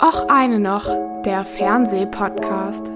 Och eine noch, der Fernsehpodcast.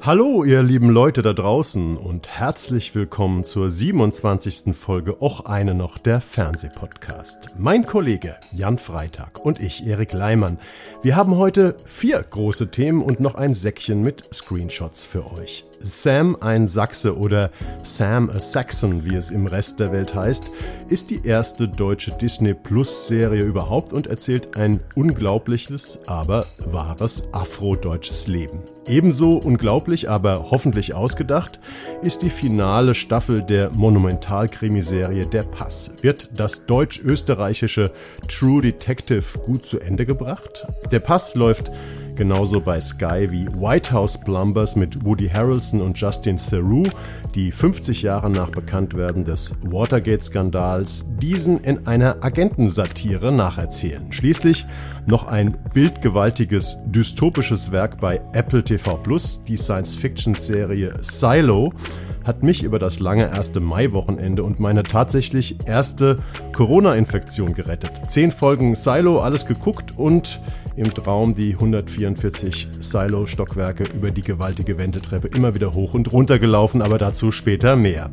Hallo, ihr lieben Leute da draußen und herzlich willkommen zur 27. Folge Och eine noch der Fernsehpodcast. Mein Kollege Jan Freitag und ich, Erik Leimann. Wir haben heute vier große Themen und noch ein Säckchen mit Screenshots für euch. Sam ein Sachse oder Sam a Saxon, wie es im Rest der Welt heißt, ist die erste deutsche Disney Plus Serie überhaupt und erzählt ein unglaubliches, aber wahres afrodeutsches Leben. Ebenso unglaublich, aber hoffentlich ausgedacht, ist die finale Staffel der Monumentalkrimiserie Der Pass. Wird das deutsch-österreichische True Detective gut zu Ende gebracht? Der Pass läuft genauso bei Sky wie White House Plumbers mit Woody Harrelson und Justin Theroux, die 50 Jahre nach Bekanntwerden des Watergate-Skandals diesen in einer Agentensatire nacherzählen. Schließlich noch ein bildgewaltiges dystopisches Werk bei Apple TV Plus, die Science-Fiction-Serie Silo, hat mich über das lange erste Mai-Wochenende und meine tatsächlich erste Corona-Infektion gerettet. Zehn Folgen Silo, alles geguckt und im Traum die 144 Silo-Stockwerke über die gewaltige Wendeltreppe immer wieder hoch und runter gelaufen, aber dazu später mehr.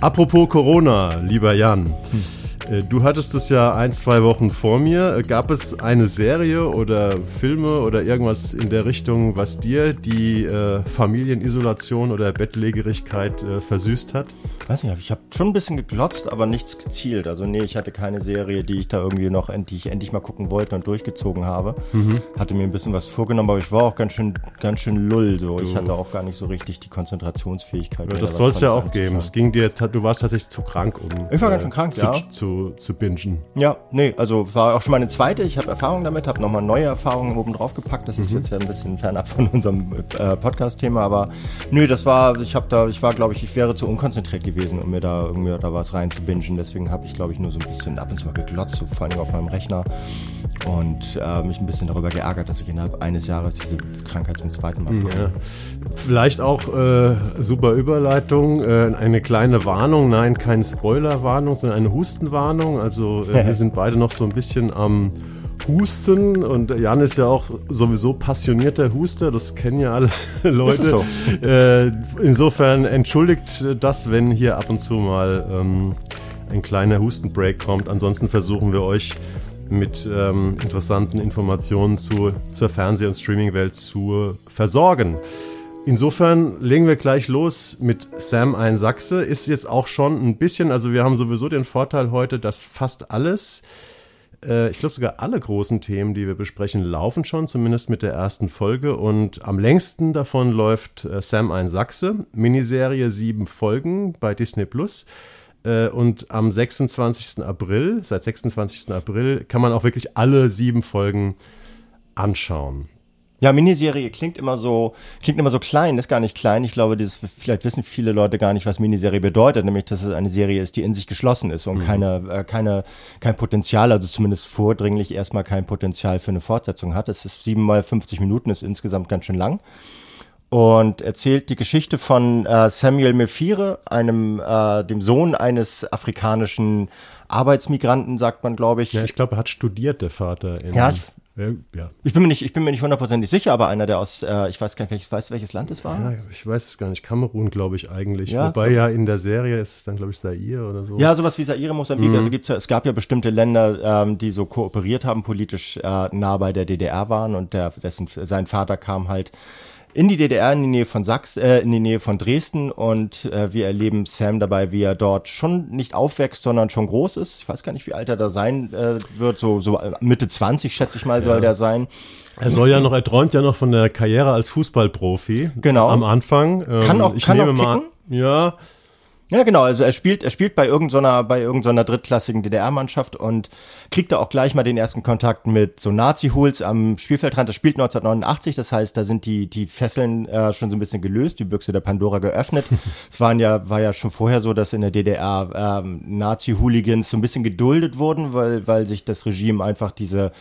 Apropos Corona, lieber Jan. Hm. Äh, du hattest es ja ein, zwei Wochen vor mir. Äh, gab es eine Serie oder Filme oder irgendwas in der Richtung, was dir die äh, Familienisolation oder Bettlägerigkeit äh, versüßt hat? Weiß nicht, ich habe schon ein bisschen geglotzt, aber nichts gezielt. Also nee, ich hatte keine Serie, die ich da irgendwie noch endlich, endlich mal gucken wollte und durchgezogen habe. Mhm. Hatte mir ein bisschen was vorgenommen, aber ich war auch ganz schön, ganz schön lull. So. Ich hatte auch gar nicht so richtig die Konzentrationsfähigkeit. Ja, das soll es ja auch geben. Es ging dir, du warst tatsächlich zu krank, um. Ich war ganz schön krank, zu, ja. Zu, zu, bingen. Ja, nee, also war auch schon meine zweite. Ich habe Erfahrung damit, habe nochmal neue Erfahrungen oben drauf gepackt. Das mhm. ist jetzt ja ein bisschen fernab von unserem äh, Podcast-Thema, aber nö, das war, ich habe da, ich war, glaube ich, ich wäre zu unkonzentriert gewesen, um mir da irgendwie da was rein zu bingen. Deswegen habe ich, glaube ich, nur so ein bisschen ab und zu mal geglotzt, so vor allem auf meinem Rechner und äh, mich ein bisschen darüber geärgert, dass ich innerhalb eines Jahres diese Krankheit zum zweiten Mal ja. Vielleicht auch äh, super Überleitung, äh, eine kleine Warnung, nein, keine Spoilerwarnung, sondern eine Hustenwarnung. Also äh, wir sind beide noch so ein bisschen am Husten und Jan ist ja auch sowieso passionierter Huster, das kennen ja alle Leute. Ist so? Äh, insofern entschuldigt das, wenn hier ab und zu mal ähm, ein kleiner Hustenbreak kommt. Ansonsten versuchen wir euch mit ähm, interessanten Informationen zu, zur Fernseh- und Streamingwelt zu versorgen. Insofern legen wir gleich los mit Sam ein Sachse. Ist jetzt auch schon ein bisschen, also wir haben sowieso den Vorteil heute, dass fast alles, äh, ich glaube sogar alle großen Themen, die wir besprechen, laufen schon, zumindest mit der ersten Folge. Und am längsten davon läuft äh, Sam ein Sachse, Miniserie sieben Folgen bei Disney Plus. Äh, und am 26. April, seit 26. April, kann man auch wirklich alle sieben Folgen anschauen. Ja, Miniserie klingt immer so, klingt immer so klein, ist gar nicht klein. Ich glaube, das, vielleicht wissen viele Leute gar nicht, was Miniserie bedeutet, nämlich, dass es eine Serie ist, die in sich geschlossen ist und mhm. keine, äh, keine, kein Potenzial, also zumindest vordringlich erstmal kein Potenzial für eine Fortsetzung hat. Es ist sieben mal 50 Minuten, ist insgesamt ganz schön lang und erzählt die Geschichte von äh, Samuel Mefire, einem äh, dem Sohn eines afrikanischen Arbeitsmigranten, sagt man, glaube ich. Ja, ich glaube, er hat studiert, der Vater. ja, ich, ja. Ich bin mir nicht, ich bin mir nicht hundertprozentig sicher, aber einer, der aus, äh, ich weiß gar nicht, welches, weißt welches Land es war? Ja, ich weiß es gar nicht. Kamerun, glaube ich, eigentlich. Ja, Wobei ja in der Serie ist es dann, glaube ich, Zaire oder so. Ja, sowas wie Zaire, Mosambik. Mhm. Also gibt's ja, es gab ja bestimmte Länder, ähm, die so kooperiert haben, politisch äh, nah bei der DDR waren und der, dessen, sein Vater kam halt in die DDR, in die Nähe von Sachs, äh, in die Nähe von Dresden und äh, wir erleben Sam dabei, wie er dort schon nicht aufwächst, sondern schon groß ist. Ich weiß gar nicht, wie alt er da sein äh, wird, so, so Mitte 20 schätze ich mal soll ja. der sein. Er soll ja noch, er träumt ja noch von der Karriere als Fußballprofi. Genau. Am Anfang. Ähm, kann auch, ich kann nehme auch kicken. mal, ja, ja, genau. Also er spielt, er spielt bei irgendeiner, bei irgendeiner drittklassigen DDR-Mannschaft und kriegt da auch gleich mal den ersten Kontakt mit so Nazi-Hools am Spielfeldrand. Das spielt 1989, das heißt, da sind die, die Fesseln äh, schon so ein bisschen gelöst, die Büchse der Pandora geöffnet. es waren ja, war ja schon vorher so, dass in der DDR ähm, Nazi-Hooligans so ein bisschen geduldet wurden, weil, weil sich das Regime einfach diese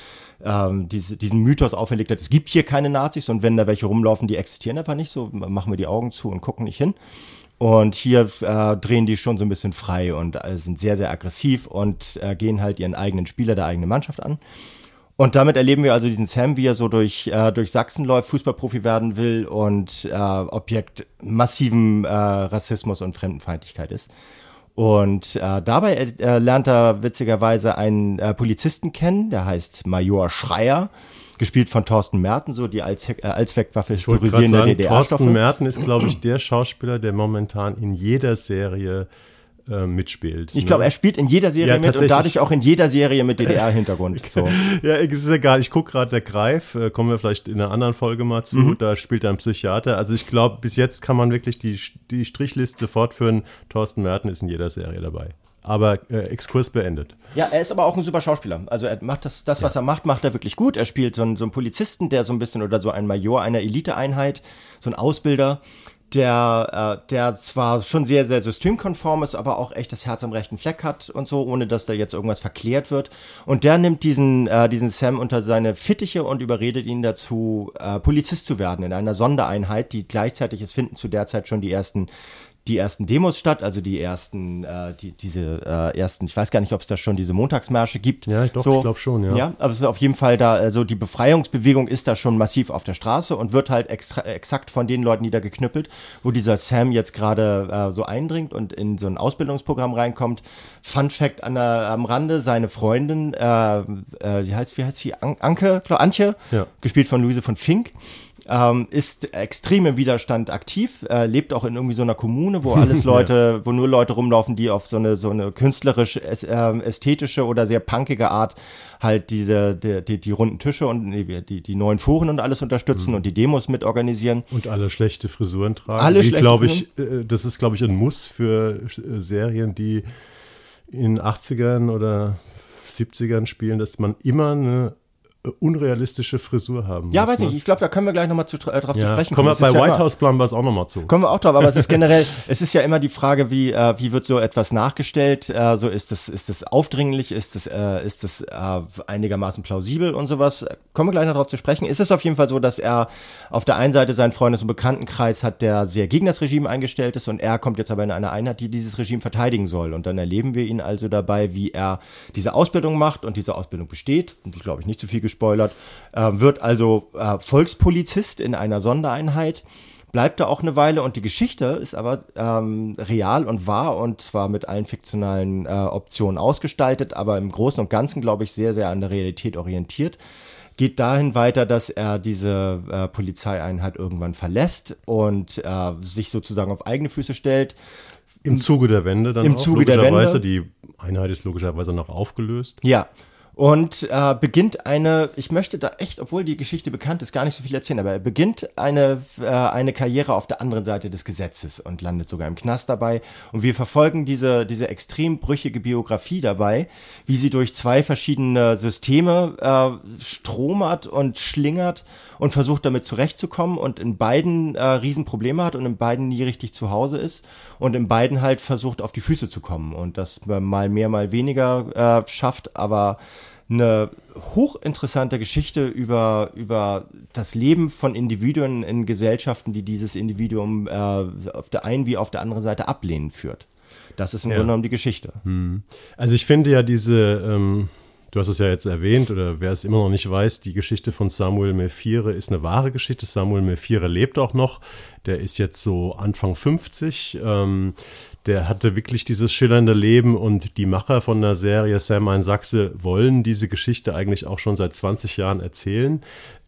ähm, diese, diesen Mythos auferlegt hat, es gibt hier keine Nazis und wenn da welche rumlaufen, die existieren einfach nicht, so machen wir die Augen zu und gucken nicht hin. Und hier äh, drehen die schon so ein bisschen frei und äh, sind sehr, sehr aggressiv und äh, gehen halt ihren eigenen Spieler der eigenen Mannschaft an. Und damit erleben wir also diesen Sam, wie er so durch, äh, durch Sachsen läuft, Fußballprofi werden will und äh, Objekt massiven äh, Rassismus und Fremdenfeindlichkeit ist. Und dabei lernt er witzigerweise einen Polizisten kennen, der heißt Major Schreier, gespielt von Thorsten Merten, so die als, äh, Allzweckwaffe historisierende DDR-Stoffe. Thorsten Merten ist, glaube ich, der Schauspieler, der momentan in jeder Serie äh, mitspielt. Ich ne? glaube, er spielt in jeder Serie ja, mit und dadurch auch in jeder Serie mit DDR-Hintergrund. So. ja, es ist egal. Ich gucke gerade der Greif, äh, kommen wir vielleicht in einer anderen Folge mal zu. Mhm. Da spielt er ein Psychiater. Also ich glaube, bis jetzt kann man wirklich die, die Strichliste fortführen. Thorsten Merten ist in jeder Serie dabei. Aber äh, Exkurs beendet. Ja, er ist aber auch ein super Schauspieler. Also er macht das, das was ja. er macht, macht er wirklich gut. Er spielt so einen, so einen Polizisten, der so ein bisschen oder so ein Major einer Eliteeinheit, so ein Ausbilder, der, äh, der zwar schon sehr, sehr systemkonform ist, aber auch echt das Herz am rechten Fleck hat und so, ohne dass da jetzt irgendwas verklärt wird. Und der nimmt diesen, äh, diesen Sam unter seine Fittiche und überredet ihn dazu, äh, Polizist zu werden in einer Sondereinheit, die gleichzeitig, es finden zu der Zeit schon die ersten die ersten Demos statt, also die ersten, äh, die, diese äh, ersten, ich weiß gar nicht, ob es da schon diese Montagsmärsche gibt. Ja, ich, doch, so, ich glaube schon, ja. Ja, aber es ist auf jeden Fall da, also die Befreiungsbewegung ist da schon massiv auf der Straße und wird halt extra, exakt von den Leuten niedergeknüppelt, wo dieser Sam jetzt gerade äh, so eindringt und in so ein Ausbildungsprogramm reinkommt. Fun Fact an der, am Rande, seine Freundin, äh, äh, wie heißt, wie heißt sie? An Anke, Antje, ja. gespielt von Luise von Fink ähm, ist extrem im Widerstand aktiv, äh, lebt auch in irgendwie so einer Kommune, wo alles Leute, wo nur Leute rumlaufen, die auf so eine so eine künstlerisch äh, ästhetische oder sehr punkige Art halt diese die, die, die runden Tische und nee, die die neuen Foren und alles unterstützen mhm. und die Demos mitorganisieren und alle schlechte Frisuren tragen. Alle schlechte glaube ich, äh, das ist glaube ich ein Muss für äh, Serien, die in 80ern oder 70ern spielen, dass man immer eine unrealistische Frisur haben. Ja, muss, weiß ne? ich. Ich glaube, da können wir gleich nochmal zu, äh, drauf ja. zu sprechen kommen. Kommen wir bei ja White House Plumbers auch nochmal zu. Kommen wir auch drauf, aber es ist generell, es ist ja immer die Frage, wie, äh, wie wird so etwas nachgestellt? Äh, so ist es ist das aufdringlich, ist es äh, ist das äh, einigermaßen plausibel und sowas. Kommen wir gleich noch drauf zu sprechen. Ist es auf jeden Fall so, dass er auf der einen Seite seinen Freundes- und Bekanntenkreis hat, der sehr gegen das Regime eingestellt ist und er kommt jetzt aber in eine Einheit, die dieses Regime verteidigen soll. Und dann erleben wir ihn also dabei, wie er diese Ausbildung macht und diese Ausbildung besteht. Und ich glaube ich nicht zu viel gespoilert äh, wird also äh, Volkspolizist in einer Sondereinheit, bleibt da auch eine Weile und die Geschichte ist aber ähm, real und wahr und zwar mit allen fiktionalen äh, Optionen ausgestaltet, aber im Großen und Ganzen, glaube ich, sehr, sehr an der Realität orientiert geht dahin weiter, dass er diese äh, Polizeieinheit irgendwann verlässt und äh, sich sozusagen auf eigene Füße stellt. Im Zuge der Wende dann Im auch, Zuge der Wende. Die Einheit ist logischerweise noch aufgelöst. Ja, und äh, beginnt eine, ich möchte da echt, obwohl die Geschichte bekannt ist, gar nicht so viel erzählen, aber er beginnt eine, äh, eine Karriere auf der anderen Seite des Gesetzes und landet sogar im Knast dabei. Und wir verfolgen diese, diese extrem brüchige Biografie dabei, wie sie durch zwei verschiedene Systeme äh, stromert und schlingert und versucht damit zurechtzukommen und in beiden äh, Riesenprobleme hat und in beiden nie richtig zu Hause ist und in beiden halt versucht auf die Füße zu kommen und das mal mehr, mal weniger äh, schafft, aber eine hochinteressante Geschichte über, über das Leben von Individuen in Gesellschaften, die dieses Individuum äh, auf der einen wie auf der anderen Seite ablehnen führt. Das ist im ja. Grunde genommen die Geschichte. Hm. Also ich finde ja diese, ähm, du hast es ja jetzt erwähnt, oder wer es immer noch nicht weiß, die Geschichte von Samuel Mephire ist eine wahre Geschichte. Samuel Mephire lebt auch noch. Der ist jetzt so Anfang 50. Ähm, der hatte wirklich dieses schillernde Leben und die Macher von der Serie Sam ein Sachse wollen diese Geschichte eigentlich auch schon seit 20 Jahren erzählen.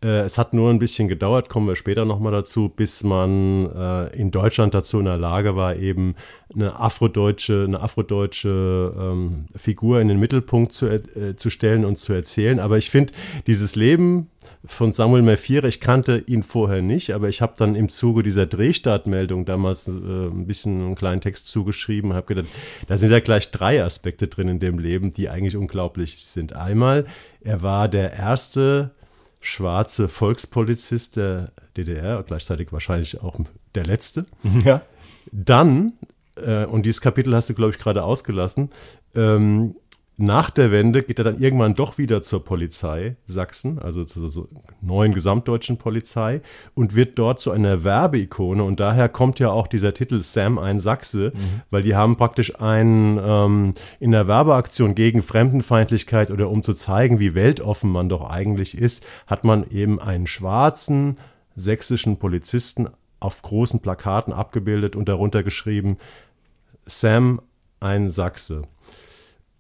Äh, es hat nur ein bisschen gedauert, kommen wir später nochmal dazu, bis man äh, in Deutschland dazu in der Lage war, eben eine afrodeutsche, eine afrodeutsche ähm, Figur in den Mittelpunkt zu, äh, zu stellen und zu erzählen. Aber ich finde, dieses Leben von Samuel Merfire, ich kannte ihn vorher nicht, aber ich habe dann im Zuge dieser Drehstartmeldung damals äh, ein bisschen einen kleinen Text zugeschrieben und habe gedacht, da sind ja gleich drei Aspekte drin in dem Leben, die eigentlich unglaublich sind. Einmal, er war der erste schwarze Volkspolizist der DDR, gleichzeitig wahrscheinlich auch der letzte. Ja. Dann, äh, und dieses Kapitel hast du, glaube ich, gerade ausgelassen, ähm, nach der Wende geht er dann irgendwann doch wieder zur Polizei Sachsen, also zur neuen gesamtdeutschen Polizei und wird dort zu einer Werbeikone und daher kommt ja auch dieser Titel Sam ein Sachse, mhm. weil die haben praktisch einen ähm, in der Werbeaktion gegen Fremdenfeindlichkeit oder um zu zeigen, wie weltoffen man doch eigentlich ist, hat man eben einen schwarzen sächsischen Polizisten auf großen Plakaten abgebildet und darunter geschrieben Sam ein Sachse.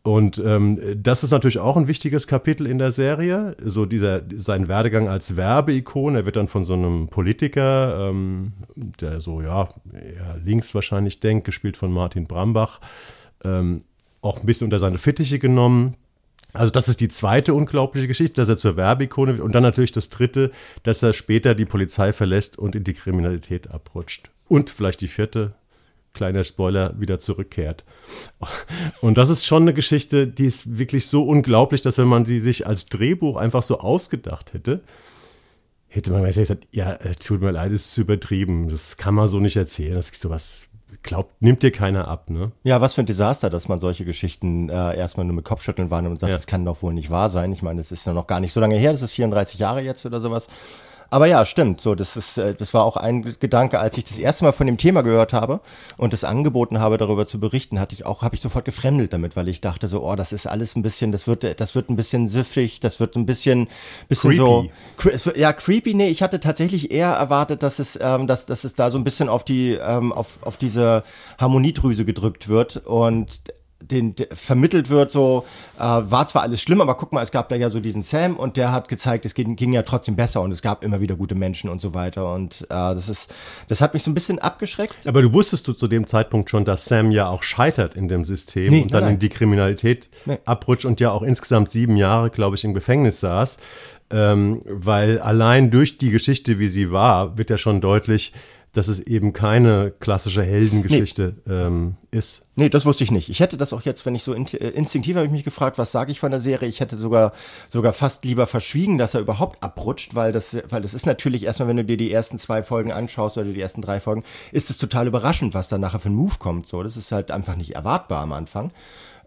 Und ähm, das ist natürlich auch ein wichtiges Kapitel in der Serie. So dieser sein Werdegang als Werbeikon. Er wird dann von so einem Politiker, ähm, der so ja eher links wahrscheinlich denkt, gespielt von Martin Brambach, ähm, auch ein bisschen unter seine Fittiche genommen. Also das ist die zweite unglaubliche Geschichte, dass er zur Werbeikone wird. Und dann natürlich das dritte, dass er später die Polizei verlässt und in die Kriminalität abrutscht. Und vielleicht die vierte, kleiner Spoiler, wieder zurückkehrt. Und das ist schon eine Geschichte, die ist wirklich so unglaublich, dass wenn man sie sich als Drehbuch einfach so ausgedacht hätte, hätte man gesagt, ja, äh, tut mir leid, es ist übertrieben. Das kann man so nicht erzählen. Das ist sowas glaubt, nimmt dir keiner ab, ne? Ja, was für ein Desaster, dass man solche Geschichten äh, erstmal nur mit Kopfschütteln wahrnimmt und sagt, ja. das kann doch wohl nicht wahr sein. Ich meine, das ist ja noch gar nicht so lange her, das ist 34 Jahre jetzt oder sowas. Aber ja, stimmt. So, das ist, äh, das war auch ein Gedanke, als ich das erste Mal von dem Thema gehört habe und das angeboten habe, darüber zu berichten, hatte ich auch, habe ich sofort gefremdelt damit, weil ich dachte so, oh, das ist alles ein bisschen, das wird, das wird ein bisschen süffig, das wird ein bisschen, bisschen creepy. so, ja, creepy. Nee, ich hatte tatsächlich eher erwartet, dass es, ähm, dass, dass es da so ein bisschen auf die, ähm, auf, auf diese Harmoniedrüse gedrückt wird und den, vermittelt wird, so äh, war zwar alles schlimm, aber guck mal, es gab da ja so diesen Sam und der hat gezeigt, es ging, ging ja trotzdem besser und es gab immer wieder gute Menschen und so weiter und äh, das ist, das hat mich so ein bisschen abgeschreckt. Aber du wusstest du zu dem Zeitpunkt schon, dass Sam ja auch scheitert in dem System nee, und dann nein. in die Kriminalität nee. abrutscht und ja auch insgesamt sieben Jahre, glaube ich, im Gefängnis saß, ähm, weil allein durch die Geschichte, wie sie war, wird ja schon deutlich, dass es eben keine klassische Heldengeschichte nee. ähm, ist. Nee, das wusste ich nicht. Ich hätte das auch jetzt, wenn ich so in, äh, instinktiv habe ich mich gefragt, was sage ich von der Serie? Ich hätte sogar sogar fast lieber verschwiegen, dass er überhaupt abrutscht, weil das weil das ist natürlich erstmal, wenn du dir die ersten zwei Folgen anschaust oder die ersten drei Folgen, ist es total überraschend, was da nachher für ein Move kommt. So, das ist halt einfach nicht erwartbar am Anfang.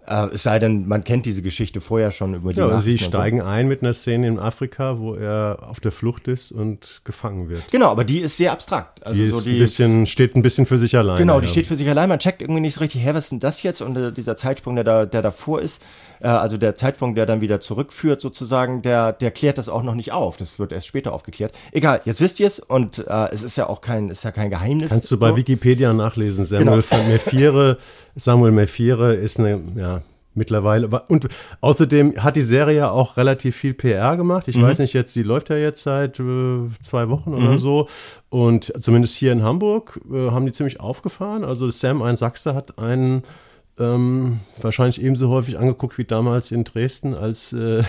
Äh, es sei denn, man kennt diese Geschichte vorher schon über die ja, Nachrichten Sie steigen so. ein mit einer Szene in Afrika, wo er auf der Flucht ist und gefangen wird. Genau, aber die ist sehr abstrakt. Also die, so die ein bisschen, steht ein bisschen für sich allein. Genau, die ja. steht für sich allein. Man checkt irgendwie nicht so richtig, hä, was ist denn das jetzt? Und äh, dieser Zeitsprung, der, da, der davor ist, äh, also der Zeitsprung, der dann wieder zurückführt sozusagen, der, der klärt das auch noch nicht auf. Das wird erst später aufgeklärt. Egal, jetzt wisst ihr es und äh, es ist ja auch kein, ist ja kein Geheimnis. Kannst du bei so. Wikipedia nachlesen. Samuel genau. Mefiere, Samuel Mefiere ist eine, ja, mittlerweile. Und außerdem hat die Serie ja auch relativ viel PR gemacht. Ich mhm. weiß nicht, jetzt, die läuft ja jetzt seit äh, zwei Wochen oder mhm. so. Und zumindest hier in Hamburg äh, haben die ziemlich aufgefahren. Also Sam ein Sachse hat einen ähm, wahrscheinlich ebenso häufig angeguckt wie damals in Dresden, als, äh,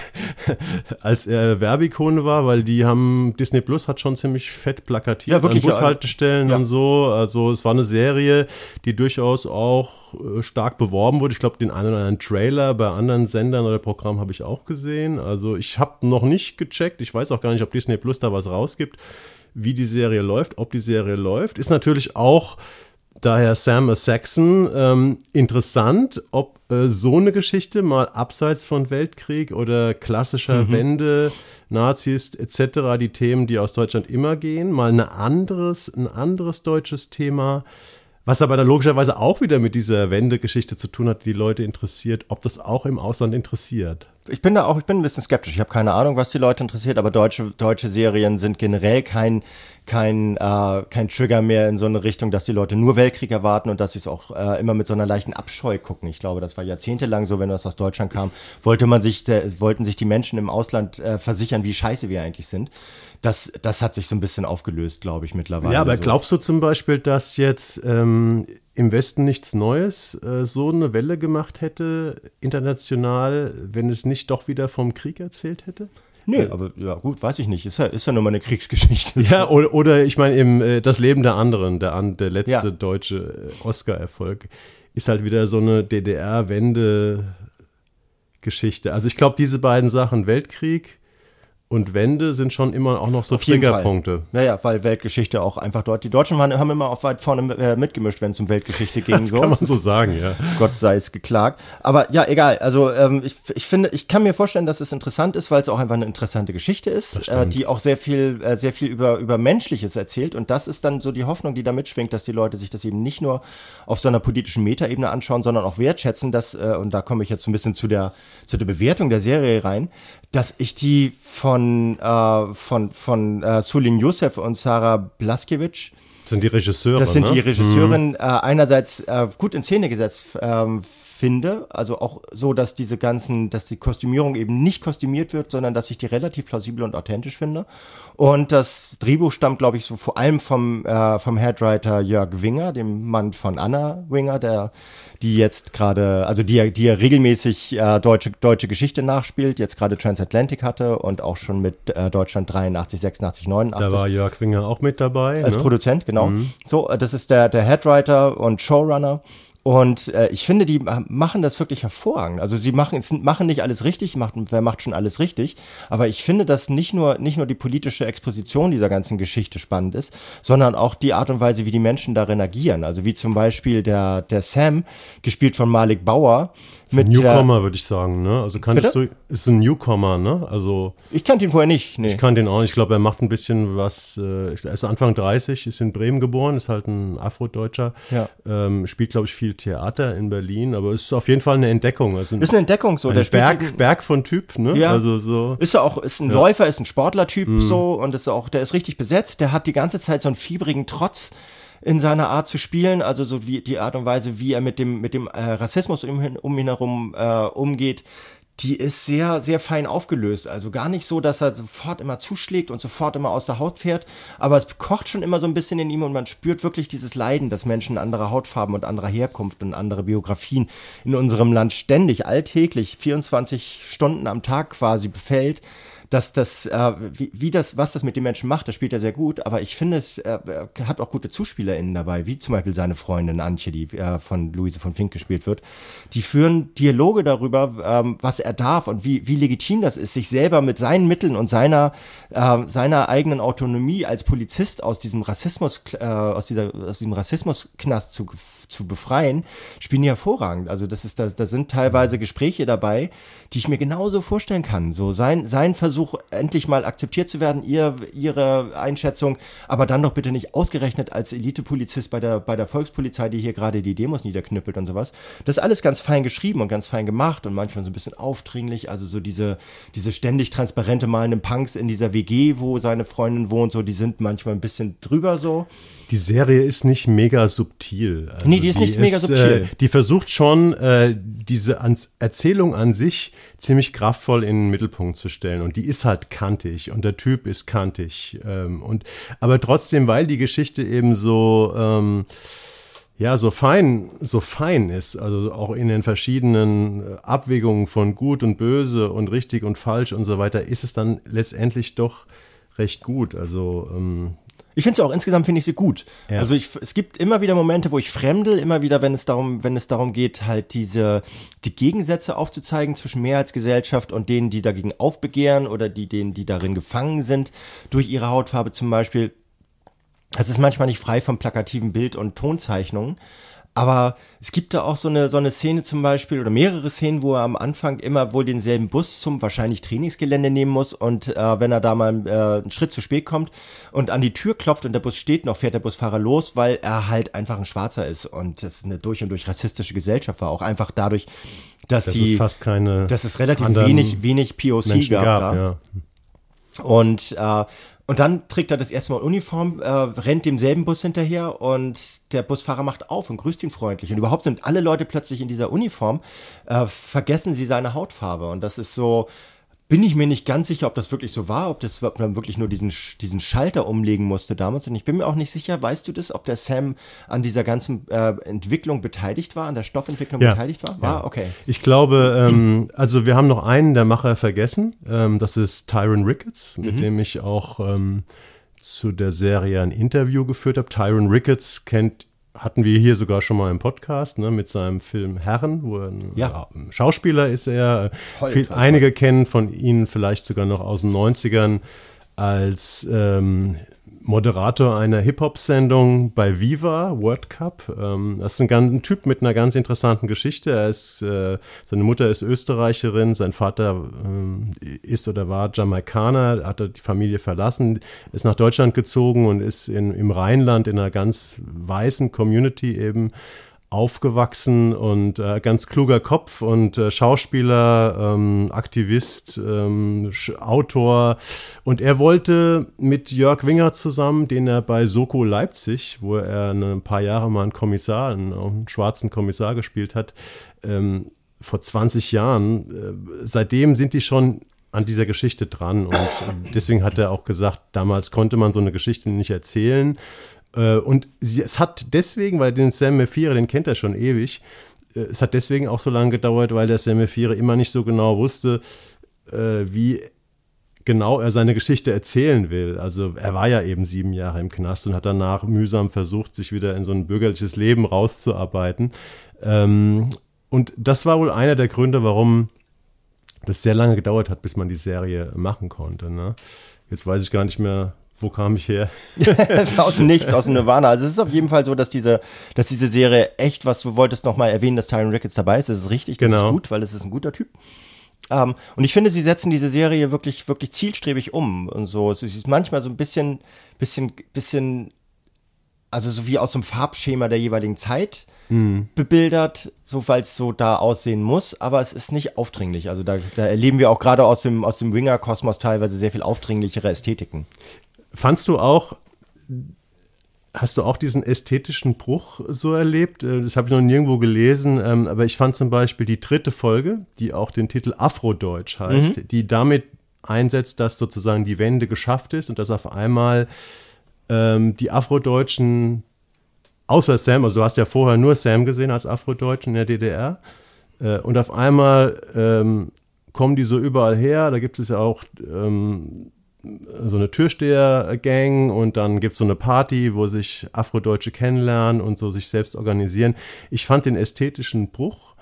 als er Werbikone war, weil die haben, Disney Plus hat schon ziemlich fett plakatiert ja, wirklich, an Bushaltestellen ja. und so. Also es war eine Serie, die durchaus auch äh, stark beworben wurde. Ich glaube, den einen oder anderen Trailer bei anderen Sendern oder Programmen habe ich auch gesehen. Also ich habe noch nicht gecheckt. Ich weiß auch gar nicht, ob Disney Plus da was rausgibt, wie die Serie läuft, ob die Serie läuft. Ist natürlich auch daher Sam a Saxon. Ähm, interessant, ob äh, so eine Geschichte mal abseits von Weltkrieg oder klassischer mhm. Wende, Nazis etc., die Themen, die aus Deutschland immer gehen, mal eine anderes, ein anderes deutsches Thema was aber dann logischerweise auch wieder mit dieser Wendegeschichte zu tun hat, die Leute interessiert, ob das auch im Ausland interessiert. Ich bin da auch, ich bin ein bisschen skeptisch. Ich habe keine Ahnung, was die Leute interessiert, aber deutsche, deutsche Serien sind generell kein, kein, äh, kein Trigger mehr in so eine Richtung, dass die Leute nur Weltkrieg erwarten und dass sie es auch äh, immer mit so einer leichten Abscheu gucken. Ich glaube, das war jahrzehntelang so, wenn das aus Deutschland kam, wollte man sich, der, wollten sich die Menschen im Ausland äh, versichern, wie scheiße wir eigentlich sind das, das hat sich so ein bisschen aufgelöst, glaube ich, mittlerweile. Ja, aber so. glaubst du zum Beispiel, dass jetzt ähm, im Westen nichts Neues äh, so eine Welle gemacht hätte, international, wenn es nicht doch wieder vom Krieg erzählt hätte? Nee, aber ja, gut, weiß ich nicht. Ist ja, ist ja nur mal eine Kriegsgeschichte. Ja, oder, oder ich meine, eben äh, das Leben der anderen, der, der letzte ja. deutsche äh, Oscar-Erfolg, ist halt wieder so eine DDR-Wende-Geschichte. Also ich glaube, diese beiden Sachen, Weltkrieg und Wende sind schon immer auch noch so. Triggerpunkte. Ja, ja, weil Weltgeschichte auch einfach dort. Die Deutschen waren, haben immer auch weit vorne äh, mitgemischt, wenn es um Weltgeschichte ging. Das kann man so sagen, ja. Gott sei es geklagt. Aber ja, egal. Also ähm, ich, ich finde, ich kann mir vorstellen, dass es interessant ist, weil es auch einfach eine interessante Geschichte ist, äh, die auch sehr viel, äh, sehr viel über, über Menschliches erzählt. Und das ist dann so die Hoffnung, die da mitschwingt, dass die Leute sich das eben nicht nur auf so einer politischen Metaebene anschauen, sondern auch wertschätzen, dass, äh, und da komme ich jetzt so ein bisschen zu der, zu der Bewertung der Serie rein, dass ich die von, äh, von, von äh, Sulin Youssef und Sarah Blaskiewicz Das sind die Regisseure. das sind ne? die Regisseurin äh, einerseits äh, gut in Szene gesetzt ähm, finde, also auch so, dass diese ganzen, dass die Kostümierung eben nicht kostümiert wird, sondern dass ich die relativ plausibel und authentisch finde. Und das Drehbuch stammt, glaube ich, so vor allem vom äh, vom Headwriter Jörg Winger, dem Mann von Anna Winger, der die jetzt gerade, also die ja- die ja regelmäßig äh, deutsche deutsche Geschichte nachspielt, jetzt gerade Transatlantic hatte und auch schon mit äh, Deutschland 83, 86, 89 Da war Jörg Winger auch mit dabei. als ne? Produzent, genau. So, äh, das ist der, der Headwriter und Showrunner. Und äh, ich finde, die ma- machen das wirklich hervorragend. Also sie machen, es machen nicht alles richtig, macht, wer macht schon alles richtig. Aber ich finde, dass nicht nur, nicht nur die politische Exposition dieser ganzen Geschichte spannend ist, sondern auch die Art und Weise, wie die Menschen darin agieren. Also wie zum Beispiel der, der Sam, gespielt von Malik Bauer. Mit Newcomer, würde ich sagen, ne? Also kanntest Bitte? du, ist ein Newcomer, ne? Also ich kannte ihn vorher nicht. Nee. ich kann den auch nicht. Ich glaube, er macht ein bisschen was, äh, er ist Anfang 30, ist in Bremen geboren, ist halt ein Afrodeutscher. Ja. Ähm, spielt, glaube ich, viel Theater in Berlin, aber ist auf jeden Fall eine Entdeckung. Also ein, ist eine Entdeckung so. ein der Berg, diesen- Berg von Typ, ne? Ja. Also so. Ist er auch, ist ein Läufer, ist ein Sportlertyp so und ist auch, der ist richtig besetzt. Der hat die ganze Zeit so einen fiebrigen Trotz in seiner Art zu spielen, also so wie die Art und Weise, wie er mit dem mit dem äh, Rassismus um, ihn- um ihn herum äh, umgeht. Die ist sehr, sehr fein aufgelöst. Also gar nicht so, dass er sofort immer zuschlägt und sofort immer aus der Haut fährt. Aber es kocht schon immer so ein bisschen in ihm und man spürt wirklich dieses Leiden, dass Menschen anderer Hautfarben und anderer Herkunft und andere Biografien in unserem Land ständig, alltäglich, 24 Stunden am Tag quasi befällt dass das, äh, wie, wie das, was das mit den Menschen macht, das spielt er sehr gut, aber ich finde, es äh, hat auch gute ZuspielerInnen dabei, wie zum Beispiel seine Freundin Antje, die äh, von Luise von Fink gespielt wird. Die führen Dialoge darüber, ähm, was er darf und wie, wie legitim das ist, sich selber mit seinen Mitteln und seiner, äh, seiner eigenen Autonomie als Polizist aus diesem Rassismus, äh, aus dieser, aus diesem Rassismusknast zu, zu befreien, spielen die hervorragend. Also das ist, da, da sind teilweise Gespräche dabei, die ich mir genauso vorstellen kann. So sein, sein Versuch, endlich mal akzeptiert zu werden, ihr, ihre Einschätzung, aber dann doch bitte nicht ausgerechnet als Elite-Polizist bei der, bei der Volkspolizei, die hier gerade die Demos niederknüppelt und sowas. Das ist alles ganz fein geschrieben und ganz fein gemacht und manchmal so ein bisschen aufdringlich. Also so diese, diese ständig transparente malenden Punks in dieser WG, wo seine Freundin wohnt, so, die sind manchmal ein bisschen drüber so. Die Serie ist nicht mega subtil. Also Nee, die ist nicht mega subtil. Äh, die versucht schon, äh, diese ans Erzählung an sich ziemlich kraftvoll in den Mittelpunkt zu stellen. Und die ist halt kantig und der Typ ist kantig. Ähm, und, aber trotzdem, weil die Geschichte eben so, ähm, ja, so fein, so fein ist, also auch in den verschiedenen äh, Abwägungen von gut und böse und richtig und falsch und so weiter, ist es dann letztendlich doch recht gut. Also ähm, Ich finde sie auch insgesamt finde ich sie gut. Ja. Also ich, es gibt immer wieder Momente, wo ich fremdel, immer wieder, wenn es darum, wenn es darum geht, halt diese die Gegensätze aufzuzeigen zwischen Mehrheitsgesellschaft und denen, die dagegen aufbegehren oder die denen, die darin gefangen sind durch ihre Hautfarbe zum Beispiel. Das ist manchmal nicht frei von plakativen Bild- und Tonzeichnungen. Aber es gibt da auch so eine, so eine Szene zum Beispiel oder mehrere Szenen, wo er am Anfang immer wohl denselben Bus zum wahrscheinlich Trainingsgelände nehmen muss und äh, wenn er da mal äh, einen Schritt zu spät kommt und an die Tür klopft und der Bus steht noch, fährt der Busfahrer los, weil er halt einfach ein Schwarzer ist und das eine durch und durch rassistische Gesellschaft war. Auch einfach dadurch, dass das sie, ist fast keine. dass es relativ wenig, wenig POC Menschen gab, gab, da. ja. Und, äh, und dann trägt er das erste Mal Uniform, äh, rennt demselben Bus hinterher und der Busfahrer macht auf und grüßt ihn freundlich. Und überhaupt sind alle Leute plötzlich in dieser Uniform, äh, vergessen sie seine Hautfarbe. Und das ist so, bin ich mir nicht ganz sicher, ob das wirklich so war, ob das ob man wirklich nur diesen, diesen Schalter umlegen musste damals. Und ich bin mir auch nicht sicher, weißt du das, ob der Sam an dieser ganzen äh, Entwicklung beteiligt war, an der Stoffentwicklung Ja. beteiligt war? War? Okay. Ich glaube, ähm, also wir haben noch einen der Macher vergessen. Ähm, das ist Tyron Ricketts, mit Mhm. dem ich auch ähm, zu der Serie ein Interview geführt habe. Tyron Ricketts kennt hatten wir hier sogar schon mal im Podcast ne, mit seinem Film Herren, wo er ein ja. Schauspieler ist er. Toll, Viel, toll, einige toll. kennen von ihm vielleicht sogar noch aus den 90ern als ähm, Moderator einer Hip-Hop-Sendung bei Viva World Cup. Ähm, das ist ein, ganz, ein, Typ mit einer ganz interessanten Geschichte. Ist, äh, seine Mutter ist Österreicherin, sein Vater äh, ist oder war Jamaikaner, hat die Familie verlassen, ist nach Deutschland gezogen und ist in, im Rheinland in einer ganz weißen Community eben aufgewachsen und äh, ganz kluger Kopf und äh, Schauspieler, ähm, Aktivist, ähm, Autor. Und er wollte mit Jörg Winger zusammen, den er bei Soko Leipzig, wo er ein paar Jahre mal einen Kommissar, einen, einen schwarzen Kommissar gespielt hat, ähm, vor 20 Jahren, äh, seitdem sind die schon an dieser Geschichte dran. Und deswegen hat er auch gesagt, damals konnte man so eine Geschichte nicht erzählen. Äh, und es hat deswegen, weil den Sam Mephire, den kennt er schon ewig, äh, es hat deswegen auch so lange gedauert, weil der Sam Mephire immer nicht so genau wusste, äh, wie genau er seine Geschichte erzählen will. Also er war ja eben sieben Jahre im Knast und hat danach mühsam versucht, sich wieder in so ein bürgerliches Leben rauszuarbeiten. Ähm, und das war wohl einer der Gründe, warum das sehr lange gedauert hat, bis man die Serie machen konnte. Ne? Jetzt weiß ich gar nicht mehr, wo kam ich her? aus dem Nichts, aus dem Nirvana. Also es ist auf jeden Fall so, dass diese, dass diese Serie echt, was du wolltest nochmal erwähnen, dass Tyron Ricketts dabei ist. Das ist richtig, das genau. ist gut, weil es ist ein guter Typ. Um, ähm, und ich finde, sie setzen diese Serie wirklich, wirklich zielstrebig um und so. Es ist manchmal so ein bisschen, bisschen, bisschen, also so wie aus dem Farbschema der jeweiligen Zeit mhm. bebildert, so weil es so da aussehen muss, aber es ist nicht aufdringlich. Also da, da erleben wir auch gerade aus dem, aus dem Winger-Kosmos teilweise sehr viel aufdringlichere Ästhetiken. Fandst du auch, hast du auch diesen ästhetischen Bruch so erlebt? Äh, das habe ich noch nirgendwo gelesen, ähm, aber ich fand zum Beispiel die dritte Folge, die auch den Titel Afrodeutsch heißt, mhm. die damit einsetzt, dass sozusagen die Wende geschafft ist und dass auf einmal ähm, die Afrodeutschen, außer Sam, also du hast ja vorher nur Sam gesehen als Afrodeutschen in der DDR, äh, und auf einmal ähm, kommen die so überall her, da gibt es ja auch ähm, so eine Türsteher-Gang und dann gibt es so eine Party, wo sich Afrodeutsche kennenlernen und so sich selbst organisieren. Ich fand den ästhetischen Bruch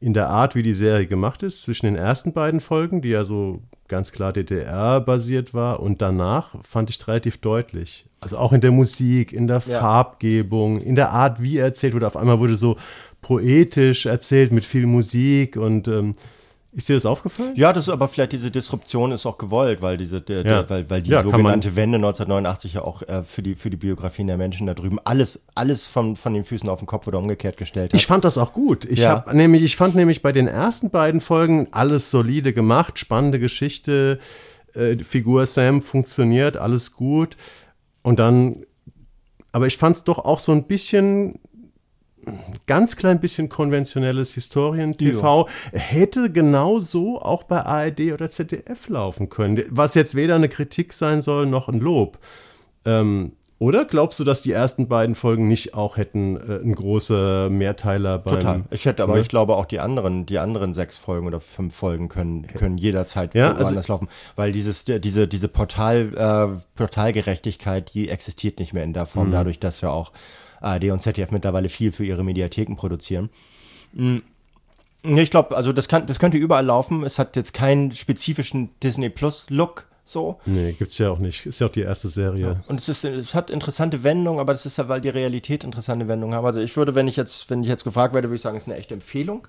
in der Art, wie die Serie gemacht ist, zwischen den ersten beiden Folgen, die ja so ganz klar DDR-basiert war, und danach fand ich relativ deutlich. Also auch in der Musik, in der ja. Farbgebung, in der Art, wie erzählt wurde. Auf einmal wurde so poetisch erzählt mit viel Musik und ähm, ist dir das aufgefallen? Ja, das ist aber vielleicht diese Disruption ist auch gewollt, weil diese, der, ja. der, weil, weil die ja, sogenannte Wende 1989 ja auch äh, für die für die Biografien der Menschen da drüben alles alles von von den Füßen auf den Kopf oder umgekehrt gestellt hat. Ich fand das auch gut. Ich ja. habe nämlich ich fand nämlich bei den ersten beiden Folgen alles solide gemacht, spannende Geschichte, äh, Figur Sam funktioniert, alles gut und dann aber ich fand es doch auch so ein bisschen ganz klein bisschen konventionelles Historien-TV hätte genauso auch bei ARD oder ZDF laufen können, was jetzt weder eine Kritik sein soll noch ein Lob. Ähm, oder glaubst du, dass die ersten beiden Folgen nicht auch hätten äh, ein großer Mehrteiler beim Total. Ich hätte, aber ne? ich glaube auch die anderen, die anderen sechs Folgen oder fünf Folgen können, können jederzeit ja, also, anders laufen, weil dieses, diese, diese Portal, äh, Portalgerechtigkeit, die existiert nicht mehr in der Form, mhm. dadurch, dass ja auch ARD und ZDF mittlerweile viel für ihre Mediatheken produzieren. Hm. Ich glaube, also das, kann, das könnte überall laufen. Es hat jetzt keinen spezifischen Disney Plus Look. So. Nee, gibt's ja auch nicht. Ist ja auch die erste Serie. Ja. Und es, ist, es hat interessante Wendungen, aber das ist ja, weil die Realität interessante Wendungen haben. Also ich würde, wenn ich jetzt, wenn ich jetzt gefragt werde, würde ich sagen, es ist eine echte Empfehlung,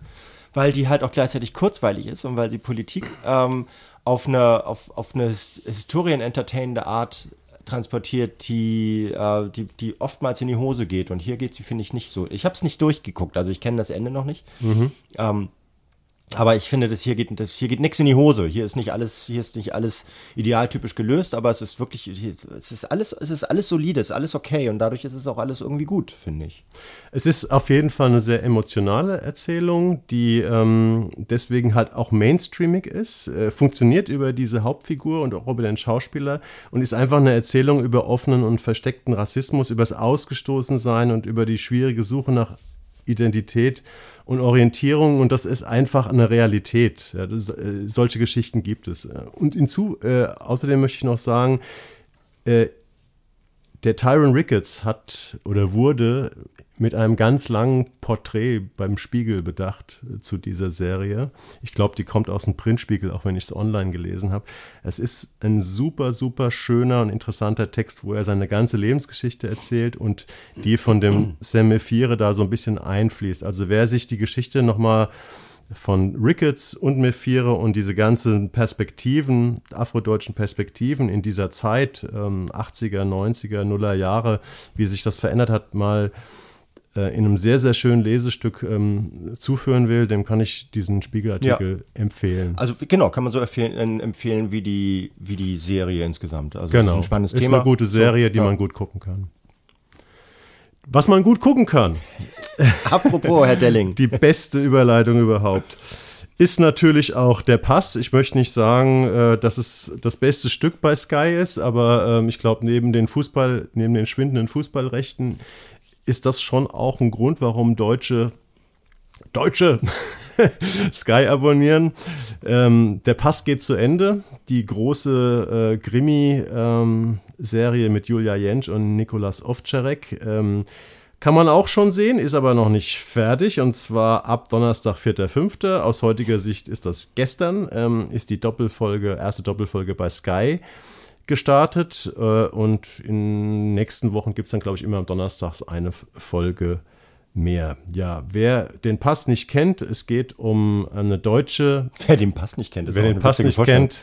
weil die halt auch gleichzeitig kurzweilig ist und weil sie Politik ähm, auf eine, auf, auf eine historien-entertainende Art transportiert, die, äh, die, die oftmals in die Hose geht. Und hier geht sie, finde ich, nicht so. Ich habe es nicht durchgeguckt, also ich kenne das Ende noch nicht. Mhm. Ähm, aber ich finde, das hier geht, das hier geht nichts in die Hose. Hier ist nicht alles, hier ist nicht alles idealtypisch gelöst, aber es ist wirklich, es ist alles, es ist alles solide, es ist alles okay und dadurch ist es auch alles irgendwie gut, finde ich. Es ist auf jeden Fall eine sehr emotionale Erzählung, die ähm, deswegen halt auch mainstreamig ist, äh, funktioniert über diese Hauptfigur und auch über den Schauspieler und ist einfach eine Erzählung über offenen und versteckten Rassismus, über das Ausgestoßensein und über die schwierige Suche nach Identität und Orientierung und das ist einfach eine Realität. Ja, das, äh, solche Geschichten gibt es. Und hinzu, äh, außerdem möchte ich noch sagen, äh, der Tyron Ricketts hat oder wurde mit einem ganz langen Porträt beim Spiegel bedacht äh, zu dieser Serie. Ich glaube, die kommt aus dem Printspiegel, auch wenn ich es online gelesen habe. Es ist ein super, super schöner und interessanter Text, wo er seine ganze Lebensgeschichte erzählt und die von dem Semifire da so ein bisschen einfließt. Also wer sich die Geschichte nochmal von Ricketts und Mephire und diese ganzen Perspektiven, afrodeutschen Perspektiven in dieser Zeit, ähm, 80er, 90er, Nuller Jahre, wie sich das verändert hat, mal äh, in einem sehr, sehr schönen Lesestück ähm, zuführen will, dem kann ich diesen Spiegelartikel ja. empfehlen. Also genau, kann man so empfehlen, äh, empfehlen wie, die, wie die Serie insgesamt. Also genau. ein spannendes ist Thema. Ist eine gute Serie, die ja. man gut gucken kann. Was man gut gucken kann. Apropos, Herr Delling. Die beste Überleitung überhaupt ist natürlich auch der Pass. Ich möchte nicht sagen, äh, dass es das beste Stück bei Sky ist, aber ähm, ich glaube, neben den Fußball, neben den schwindenden Fußballrechten ist das schon auch ein Grund, warum Deutsche Deutsche Sky abonnieren. Ähm, der Pass geht zu Ende. Die große äh, Krimi-Serie ähm, mit Julia Jentsch und Nikolas Ovtcharek ähm, kann man auch schon sehen, ist aber noch nicht fertig und zwar ab Donnerstag, 4.5. Aus heutiger Sicht ist das gestern, ähm, ist die Doppelfolge, erste Doppelfolge bei Sky gestartet äh, und in den nächsten Wochen gibt es dann, glaube ich, immer am Donnerstag eine Folge mehr. Ja, wer den Pass nicht kennt, es geht um eine deutsche. Wer den Pass nicht kennt, ist wer den Pass nicht kennt,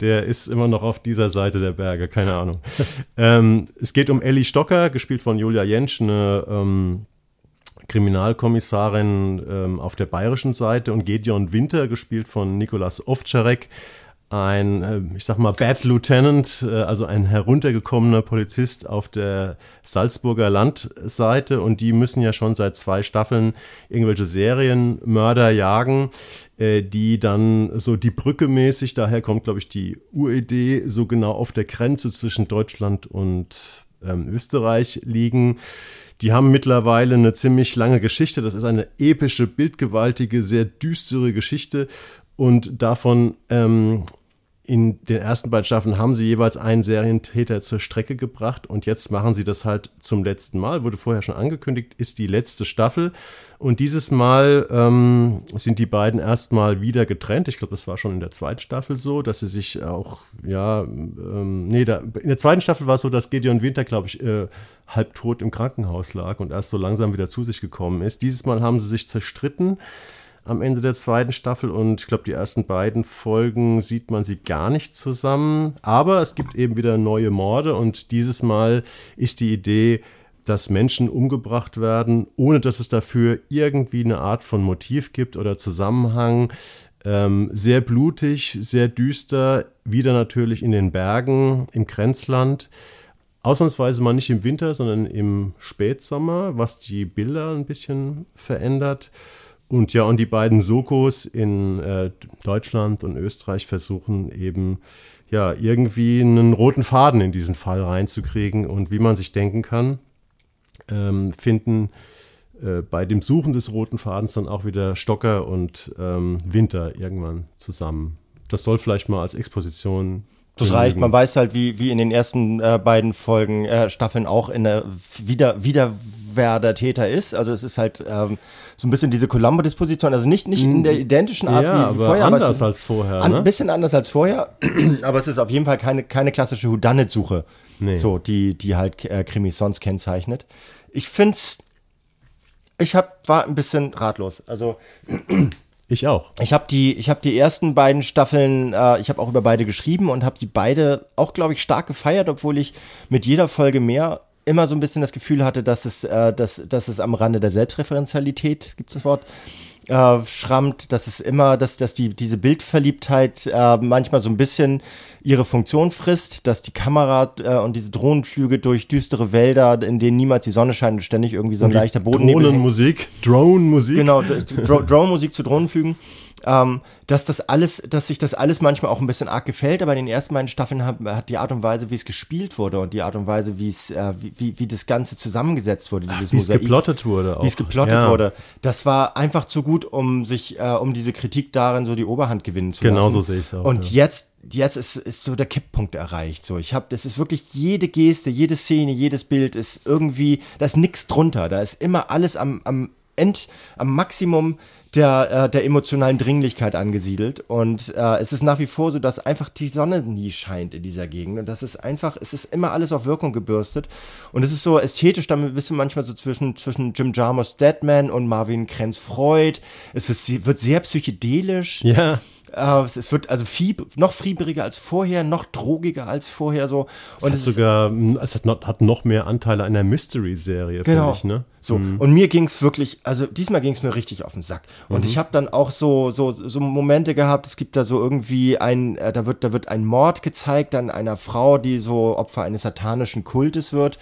der ist immer noch auf dieser Seite der Berge, keine Ahnung. ähm, es geht um Ellie Stocker, gespielt von Julia Jentsch, eine ähm, Kriminalkommissarin ähm, auf der bayerischen Seite und Gedeon Winter, gespielt von Nikolas Ovtcharek, ein, äh, ich sag mal, Bad Lieutenant, äh, also ein heruntergekommener Polizist auf der Salzburger Landseite und die müssen ja schon seit zwei Staffeln irgendwelche Serienmörder jagen, äh, die dann so die Brücke mäßig, daher kommt, glaube ich, die Uridee, so genau auf der Grenze zwischen Deutschland und ähm, Österreich liegen. Die haben mittlerweile eine ziemlich lange Geschichte. Das ist eine epische, bildgewaltige, sehr düstere Geschichte. Und davon ähm, in den ersten beiden Staffeln haben sie jeweils einen Serientäter zur Strecke gebracht und jetzt machen sie das halt zum letzten Mal. Wurde vorher schon angekündigt, ist die letzte Staffel. Und dieses Mal ähm, sind die beiden erstmal wieder getrennt. Ich glaube, das war schon in der zweiten Staffel so, dass sie sich auch, ja, ähm, nee, da, in der zweiten Staffel war es so, dass Gideon Winter, glaube ich, äh, halbtot im Krankenhaus lag und erst so langsam wieder zu sich gekommen ist. Dieses Mal haben sie sich zerstritten am Ende der zweiten Staffel und ich glaube, die ersten beiden Folgen sieht man sie gar nicht zusammen. Aber es gibt eben wieder neue Morde und dieses Mal ist die Idee, dass Menschen umgebracht werden, ohne dass es dafür irgendwie eine Art von Motiv gibt oder Zusammenhang. Ähm, sehr blutig, sehr düster, wieder natürlich in den Bergen, im Grenzland. Ausnahmsweise mal nicht im Winter, sondern im Spätsommer, was die Bilder ein bisschen verändert. Und ja, und die beiden Sokos in äh, Deutschland und Österreich versuchen eben ja irgendwie einen roten Faden in diesen Fall reinzukriegen. Und wie man sich denken kann, ähm, finden äh, bei dem Suchen des roten Fadens dann auch wieder Stocker und ähm, Winter irgendwann zusammen. Das soll vielleicht mal als Exposition das reicht. Man weiß halt, wie, wie in den ersten äh, beiden Folgen, äh, Staffeln auch in der wieder, wieder wer der Täter ist. Also es ist halt ähm, so ein bisschen diese Columbo-Disposition. Also nicht, nicht in der hm. identischen Art ja, wie, wie vorher. Anders aber als vorher. Ein ne? bisschen anders als vorher. aber es ist auf jeden Fall keine, keine klassische Whodunit-Suche. Nee. So, die, die halt äh, Krimis sonst kennzeichnet. Ich find's. Ich hab, war ein bisschen ratlos. Also. Ich auch. Ich habe die, ich habe die ersten beiden Staffeln, äh, ich habe auch über beide geschrieben und habe sie beide auch, glaube ich, stark gefeiert, obwohl ich mit jeder Folge mehr immer so ein bisschen das Gefühl hatte, dass es, äh, dass, dass es am Rande der Selbstreferenzialität, gibt es das Wort, äh, schrammt, dass es immer, dass, dass die, diese Bildverliebtheit äh, manchmal so ein bisschen ihre Funktion frisst, dass die Kamera äh, und diese Drohnenflüge durch düstere Wälder, in denen niemals die Sonne scheint und ständig irgendwie so ein leichter Bodennebel Drohnenmusik, Drone-Musik. Genau, Dro Drone-Musik zu Drohnenflügen ähm, dass das alles, dass sich das alles manchmal auch ein bisschen arg gefällt, aber in den ersten beiden Staffeln hat, hat die Art und Weise, wie es gespielt wurde und die Art und Weise, wie es, äh, wie, wie das Ganze zusammengesetzt wurde, dieses Ach, Wie es geplottet wurde auch. Wie es geplottet ja. wurde. Das war einfach zu gut, um sich, äh, um diese Kritik darin so die Oberhand gewinnen zu genau lassen. Genau so sehe ich es auch. Und ja. jetzt jetzt ist, ist so der Kipppunkt erreicht. So, ich habe, das ist wirklich jede Geste, jede Szene, jedes Bild ist irgendwie, da ist nichts drunter. Da ist immer alles am, am End, am Maximum der, äh, der emotionalen Dringlichkeit angesiedelt. Und äh, es ist nach wie vor so, dass einfach die Sonne nie scheint in dieser Gegend. Und das ist einfach, es ist immer alles auf Wirkung gebürstet. Und es ist so ästhetisch, dann bist du manchmal so zwischen, zwischen Jim Jarmusch Deadman und Marvin Krenz Freud. Es wird, wird sehr psychedelisch. Ja. Uh, es wird also fieb noch fiebriger als vorher, noch drogiger als vorher so. Und es hat sogar, es hat noch, hat noch mehr Anteile einer Mystery-Serie, genau. Ich, ne? So, mhm. und mir ging es wirklich, also diesmal ging es mir richtig auf den Sack. Und mhm. ich habe dann auch so, so, so Momente gehabt, es gibt da so irgendwie ein, äh, da wird, da wird ein Mord gezeigt an einer Frau, die so Opfer eines satanischen Kultes wird.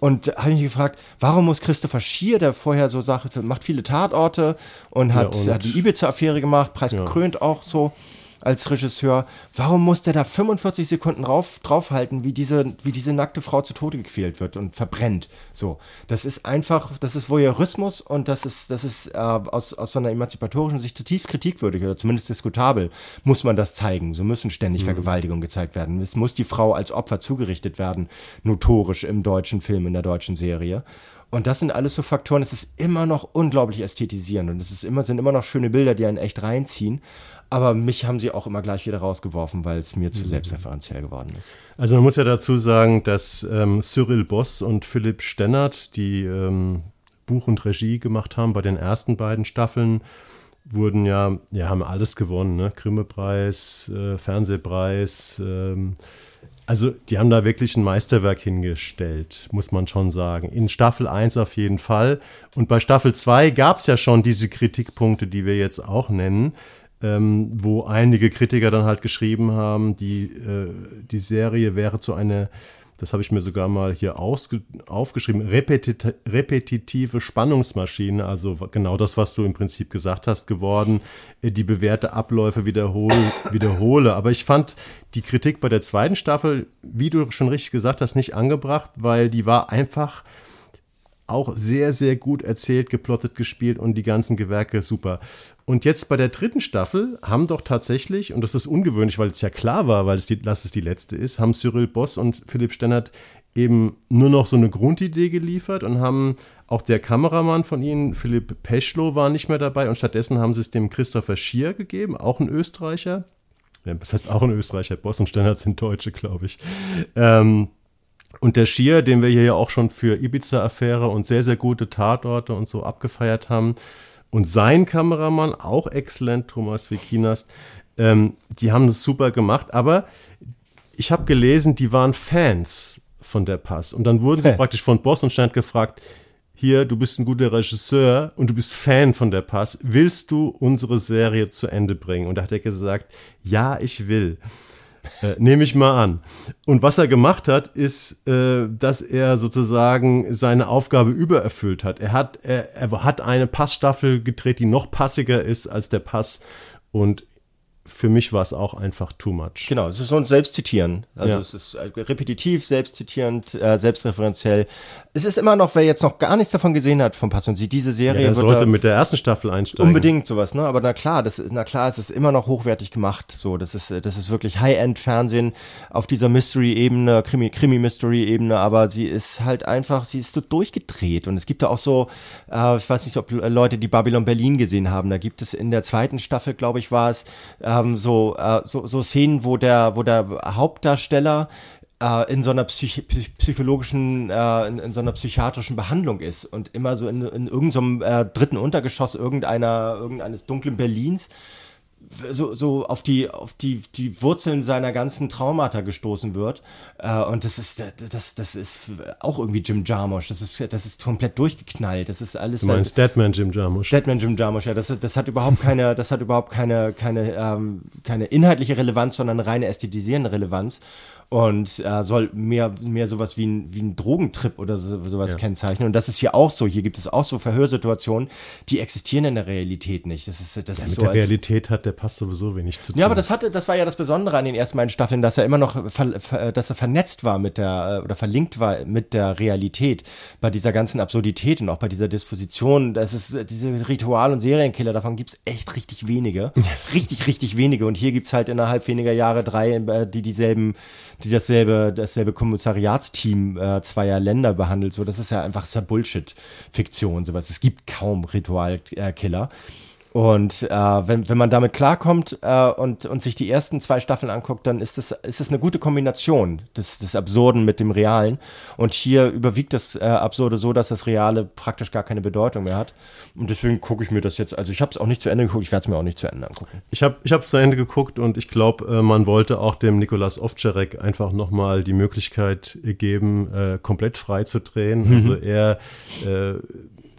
Und habe mich gefragt, warum muss Christopher Schier, der vorher so sagt, macht viele Tatorte und hat, ja, und hat die Ibiza-Affäre gemacht, preisgekrönt ja. auch so als Regisseur, warum muss der da 45 Sekunden drauf, draufhalten, wie diese, wie diese nackte Frau zu Tode gequält wird und verbrennt? So, das ist einfach, das ist Voyeurismus und das ist, das ist äh, aus, aus so einer emanzipatorischen Sicht zutiefst kritikwürdig oder zumindest diskutabel, muss man das zeigen. So müssen ständig mhm. Vergewaltigungen gezeigt werden. Es muss die Frau als Opfer zugerichtet werden, notorisch im deutschen Film, in der deutschen Serie. Und das sind alles so Faktoren, es ist immer noch unglaublich ästhetisierend und es ist immer, sind immer noch schöne Bilder, die einen echt reinziehen. Aber mich haben sie auch immer gleich wieder rausgeworfen, weil es mir zu mhm. selbstreferenziell geworden ist. Also man muss ja dazu sagen, dass ähm, Cyril Boss und Philipp Stennert, die ähm, Buch und Regie gemacht haben bei den ersten beiden Staffeln, wurden ja, ja, haben alles gewonnen, ne? Grimme-Preis, äh, Fernsehpreis, ähm, also die haben da wirklich ein Meisterwerk hingestellt, muss man schon sagen. In Staffel 1 auf jeden Fall. Und bei Staffel 2 gab es ja schon diese Kritikpunkte, die wir jetzt auch nennen ähm, wo einige Kritiker dann halt geschrieben haben, die, äh, die Serie wäre zu einer, das habe ich mir sogar mal hier aufgeschrieben, repetit repetitive Spannungsmaschine, also genau das, was du im Prinzip gesagt hast, geworden, äh, die bewährte Abläufe wiederhole, wiederhole. Aber ich fand die Kritik bei der zweiten Staffel, wie du schon richtig gesagt hast, nicht angebracht, weil die war einfach auch sehr, sehr gut erzählt, geplottet, gespielt und die ganzen Gewerke super. Und jetzt bei der dritten Staffel haben doch tatsächlich, und das ist ungewöhnlich, weil es ja klar war, weil es die, dass es die letzte ist, haben Cyril Boss und Philipp Stennert eben nur noch so eine Grundidee geliefert und haben auch der Kameramann von ihnen, Philipp Peschlow, war nicht mehr dabei und stattdessen haben sie es dem Christopher Schier gegeben, auch ein Österreicher. Das heißt auch ein Österreicher, Boss und Stennert sind Deutsche, glaube ich. Ähm, und der Schier, den wir hier ja auch schon für Ibiza-Affäre und sehr, sehr gute Tatorte und so abgefeiert haben, und sein Kameramann, auch exzellent, Thomas Wikinast, ähm, die haben das super gemacht, aber ich habe gelesen, die waren Fans von der Pass. Und dann wurden sie praktisch von Boss und Stand gefragt, hier, du bist ein guter Regisseur und du bist Fan von der Pass, willst du unsere Serie zu Ende bringen? Und da hat er gesagt, ja, ich will. Äh, Nehme ich mal an. Und was er gemacht hat, ist, äh, dass er sozusagen seine Aufgabe übererfüllt hat. Er hat, er, er hat eine Passstaffel gedreht, die noch passiger ist als der Pass. Und für mich war es auch einfach too much. Genau, es ist so ein Selbstzitieren. Also ja. es ist äh, repetitiv, selbstzitierend, äh, selbstreferenziell. Es ist immer noch, wer jetzt noch gar nichts davon gesehen hat von Pass und sieht diese Serie. Ja, der sollte mit der ersten Staffel einsteigen. Unbedingt sowas, ne? Aber na klar, das ist, na klar, es ist immer noch hochwertig gemacht. So, das ist, das ist wirklich High-End-Fernsehen auf dieser Mystery-Ebene, Krimi-Mystery-Ebene, aber sie ist halt einfach, sie ist so durchgedreht. Und es gibt da auch so, äh, ich weiß nicht, ob Leute die Babylon Berlin gesehen haben. Da gibt es in der zweiten Staffel, glaube ich, war es, ähm, so, äh, so, so Szenen, wo der, wo der Hauptdarsteller äh, in so einer Psych psychologischen, äh, in, in, so einer psychiatrischen Behandlung ist und immer so in, in irgendeinem äh, dritten Untergeschoss irgendeiner, irgendeines dunklen Berlins so, so auf die, auf die, die Wurzeln seiner ganzen Traumata gestoßen wird. Äh, und das ist, das, das ist auch irgendwie Jim Jarmusch. Das ist, das ist komplett durchgeknallt. Das ist alles. Du meinst halt, Deadman Jim Jarmusch. Deadman Jim Jarmusch, ja. Das, das hat überhaupt keine, das hat überhaupt keine, keine, ähm, keine inhaltliche Relevanz, sondern eine reine ästhetisierende Relevanz. Und äh, soll mehr, mehr sowas wie ein, wie ein Drogentrip oder so, sowas ja. kennzeichnen. Und das ist hier auch so. Hier gibt es auch so Verhörsituationen, die existieren in der Realität nicht. Das ist, das ja, ist mit so. der Realität hat der Pass sowieso wenig zu tun. Ja, aber das hatte, das war ja das Besondere an den ersten beiden Staffeln, dass er immer noch, dass er vernetzt war mit der, oder verlinkt war mit der Realität. Bei dieser ganzen Absurdität und auch bei dieser Disposition. Das ist, diese Ritual- und Serienkiller, davon gibt es echt richtig wenige. richtig, richtig wenige. Und hier gibt es halt innerhalb weniger Jahre drei, äh, die dieselben die dasselbe, dasselbe Kommissariatsteam äh, zweier Länder behandelt. So, das ist ja einfach so Bullshit-Fiktion, sowas. Es gibt kaum Ritualkiller. Und äh, wenn, wenn man damit klarkommt äh, und, und sich die ersten zwei Staffeln anguckt, dann ist das, ist das eine gute Kombination des, des Absurden mit dem Realen. Und hier überwiegt das äh, Absurde so, dass das Reale praktisch gar keine Bedeutung mehr hat. Und deswegen gucke ich mir das jetzt, also ich habe es auch nicht zu Ende geguckt, ich werde es mir auch nicht zu Ende angucken. Ich habe es zu Ende geguckt und ich glaube, äh, man wollte auch dem Nikolas Ovtcharek einfach nochmal die Möglichkeit geben, äh, komplett frei zu drehen. Mhm. Also er äh,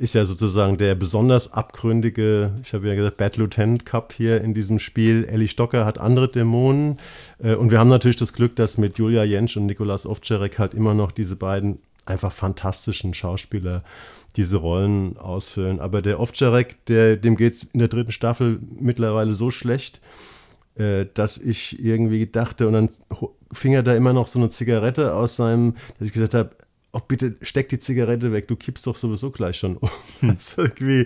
ist ja sozusagen der besonders abgründige, ich habe ja gesagt, Bad Lieutenant Cup hier in diesem Spiel. Ellie Stocker hat andere Dämonen. Äh, und wir haben natürlich das Glück, dass mit Julia Jentsch und Nikolas Ovtcharek halt immer noch diese beiden einfach fantastischen Schauspieler diese Rollen ausfüllen. Aber der Ovtcharek, der, dem geht es in der dritten Staffel mittlerweile so schlecht, äh, dass ich irgendwie dachte, und dann fing er da immer noch so eine Zigarette aus seinem, dass ich gesagt habe, oh, bitte steck die Zigarette weg, du kippst doch sowieso gleich schon um. Das, irgendwie,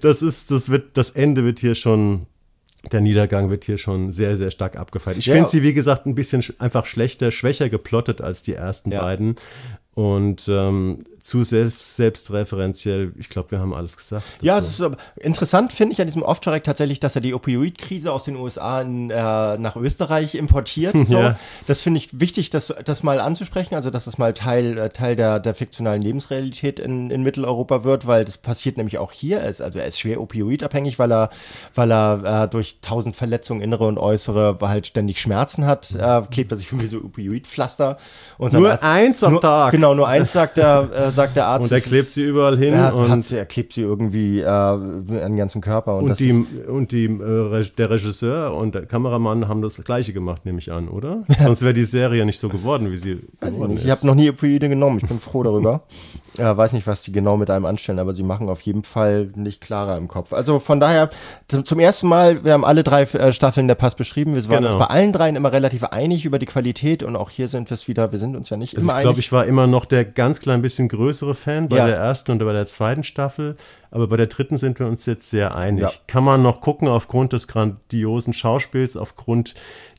das ist, das wird, das Ende wird hier schon, der Niedergang wird hier schon sehr, sehr stark abgefeiert. Ich ja. finde sie, wie gesagt, ein bisschen einfach schlechter, schwächer geplottet als die ersten ja. beiden. Und ähm, zu selbst, selbstreferenziell, ich glaube, wir haben alles gesagt. Dazu. Ja, das ist interessant finde ich an diesem Ovtcharek tatsächlich, dass er die Opioid-Krise aus den USA in, äh, nach Österreich importiert. So. Ja. Das finde ich wichtig, das, das mal anzusprechen, also dass das mal Teil, äh, Teil der, der fiktionalen Lebensrealität in, in Mitteleuropa wird, weil das passiert nämlich auch hier. Also er ist schwer opioidabhängig, weil er, weil er äh, durch tausend Verletzungen, innere und äußere, halt ständig Schmerzen hat, klebt er sich wie so Opioidpflaster. Und nur Arzt, eins am nur, Tag. Genau, nur eins sagt er, äh, sagt der Arzt. Und er klebt sie überall hin. Er, und sie, er klebt sie irgendwie äh, an den ganzen Körper. Und, und die, und die, äh, der Regisseur und der Kameramann haben das Gleiche gemacht, nehme ich an, oder? Sonst wäre die Serie nicht so geworden, wie sie Weiß geworden ich ist. Ich habe noch nie Opioide genommen. Ich bin froh darüber. äh, weiß nicht, was die genau mit einem anstellen, aber sie machen auf jeden Fall nicht klarer im Kopf. Also von daher, zum ersten Mal, wir haben alle drei äh, Staffeln der Pass beschrieben. Wir waren genau. uns bei allen dreien immer relativ einig über die Qualität und auch hier sind wir es wieder, wir sind uns ja nicht also immer ich glaub, einig. Ich glaube, ich war immer noch der ganz klein bisschen größere Fan bei ja. der ersten und bei der zweiten Staffel. Aber bei der dritten sind wir uns jetzt sehr einig. Ja. Kann man noch gucken aufgrund des grandiosen Schauspiels, aufgrund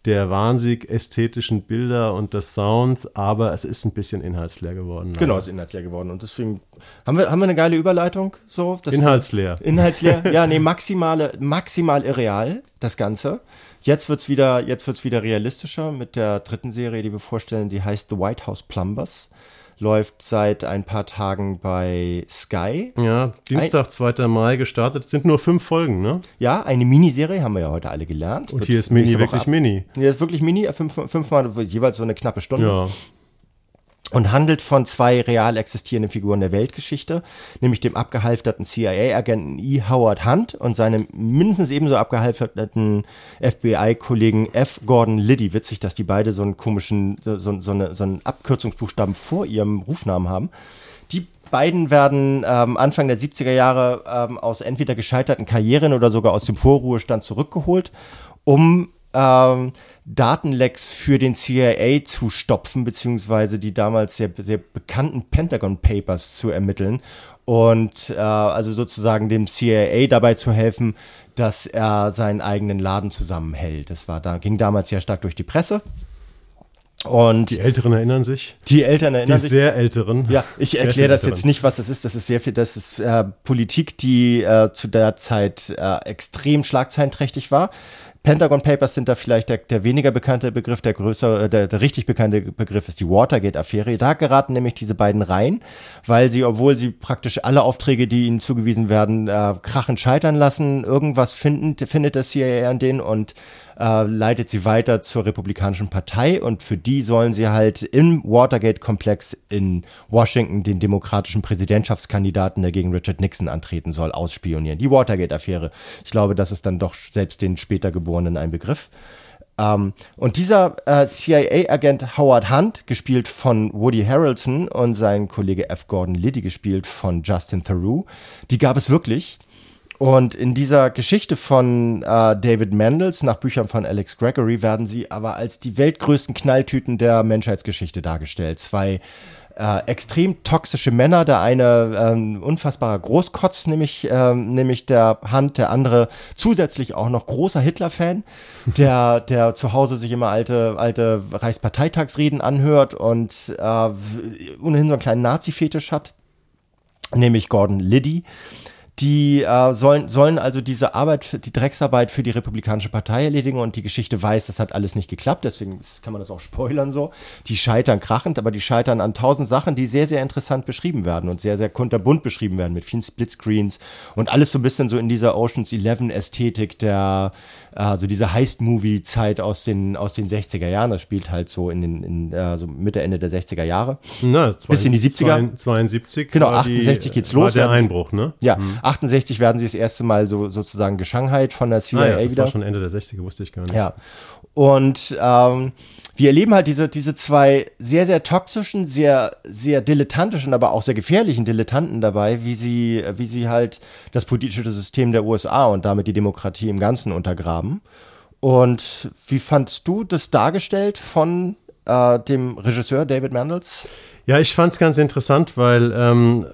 der wahnsinnig ästhetischen Bilder und des Sounds, aber es ist ein bisschen inhaltsleer geworden. Genau, es ist inhaltsleer geworden. Und deswegen haben wir, haben wir eine geile Überleitung. So, inhaltsleer. Inhaltsleer, ja, nee, maximale, maximal irreal, das Ganze. Jetzt wird's wieder, jetzt wird's wieder realistischer mit der dritten Serie, die wir vorstellen, die heißt The White House Plumbers läuft seit ein paar Tagen bei Sky. Ja, Dienstag, 2. Mai gestartet. Es sind nur fünf Folgen, ne? Ja, eine Miniserie, haben wir ja heute alle gelernt. Und Wird hier ist Mini wirklich Mini. Hier ist wirklich Mini, fünf, fünfmal jeweils so eine knappe Stunde. Ja und handelt von zwei real existierenden Figuren der Weltgeschichte, nämlich dem abgehalfterten CIA-Agenten E. Howard Hunt und seinem mindestens ebenso abgehalfterten FBI-Kollegen F. Gordon Liddy. Witzig, dass die beide so einen komischen, so, so, eine, so einen Abkürzungsbuchstaben vor ihrem Rufnamen haben. Die beiden werden ähm, Anfang der 70er Jahre ähm, aus entweder gescheiterten Karrieren oder sogar aus dem Vorruhestand zurückgeholt, um ähm, Datenlecks für den CIA zu stopfen, beziehungsweise die damals sehr, sehr bekannten Pentagon Papers zu ermitteln und äh, also sozusagen dem CIA dabei zu helfen, dass er seinen eigenen Laden zusammenhält. Das war da, ging damals sehr stark durch die Presse. Und die Älteren erinnern sich. Die Älteren erinnern die sich. Die sehr Älteren. Ja, ich erkläre das jetzt nicht, was das ist. Das ist sehr viel, das ist äh, Politik, die äh, zu der Zeit äh, extrem schlagzeilenträchtig war. Pentagon Papers sind da vielleicht der, der weniger bekannte Begriff, der größere, äh, der, der richtig bekannte Begriff ist die Watergate-Affäre. Da geraten nämlich diese beiden rein, weil sie, obwohl sie praktisch alle Aufträge, die ihnen zugewiesen werden, äh, krachend scheitern lassen, irgendwas finden, findet das CIA an denen und äh, leitet sie weiter zur Republikanischen Partei und für die sollen sie halt im Watergate-Komplex in Washington den demokratischen Präsidentschaftskandidaten, der gegen Richard Nixon antreten soll, ausspionieren. Die Watergate-Affäre. Ich glaube, das ist dann doch selbst den später Geborenen ein Begriff. Ähm, und dieser äh, CIA-Agent Howard Hunt, gespielt von Woody Harrelson und sein Kollege F. Gordon Liddy, gespielt von Justin Theroux, die gab es wirklich. Und in dieser Geschichte von äh, David Mendels nach Büchern von Alex Gregory werden sie aber als die weltgrößten Knalltüten der Menschheitsgeschichte dargestellt. Zwei äh, extrem toxische Männer, der eine ähm, unfassbarer Großkotz, nämlich, ähm, nämlich der Hand, der andere zusätzlich auch noch großer Hitler-Fan, der, der zu Hause sich immer alte, alte Reichsparteitagsreden anhört und äh, ohnehin so einen kleinen Nazi-Fetisch hat, nämlich Gordon Liddy. Die äh, sollen, sollen also diese Arbeit, die Drecksarbeit für die Republikanische Partei erledigen und die Geschichte weiß, das hat alles nicht geklappt, deswegen kann man das auch spoilern so. Die scheitern krachend, aber die scheitern an tausend Sachen, die sehr, sehr interessant beschrieben werden und sehr, sehr kunterbunt beschrieben werden mit vielen Splitscreens und alles so ein bisschen so in dieser Oceans 11 Ästhetik der, also diese Heist-Movie-Zeit aus den, aus den 60er Jahren. Das spielt halt so in den, in, äh, so Mitte, Ende der 60er Jahre. Na, zwei, Bis in die 70er. 72. Genau, 68 geht's los. War der Einbruch, ne? Ja, mhm. 68 werden sie das erste Mal so sozusagen geschanghait von der CIA ah, ja, das wieder. war schon Ende der 60er, wusste ich gar nicht. Ja. Und ähm, wir erleben halt diese, diese zwei sehr, sehr toxischen, sehr, sehr dilettantischen, aber auch sehr gefährlichen Dilettanten dabei, wie sie, wie sie halt das politische System der USA und damit die Demokratie im Ganzen untergraben. Und wie fandst du das dargestellt von äh, dem Regisseur David Mandels? Ja, ich fand es ganz interessant, weil ähm,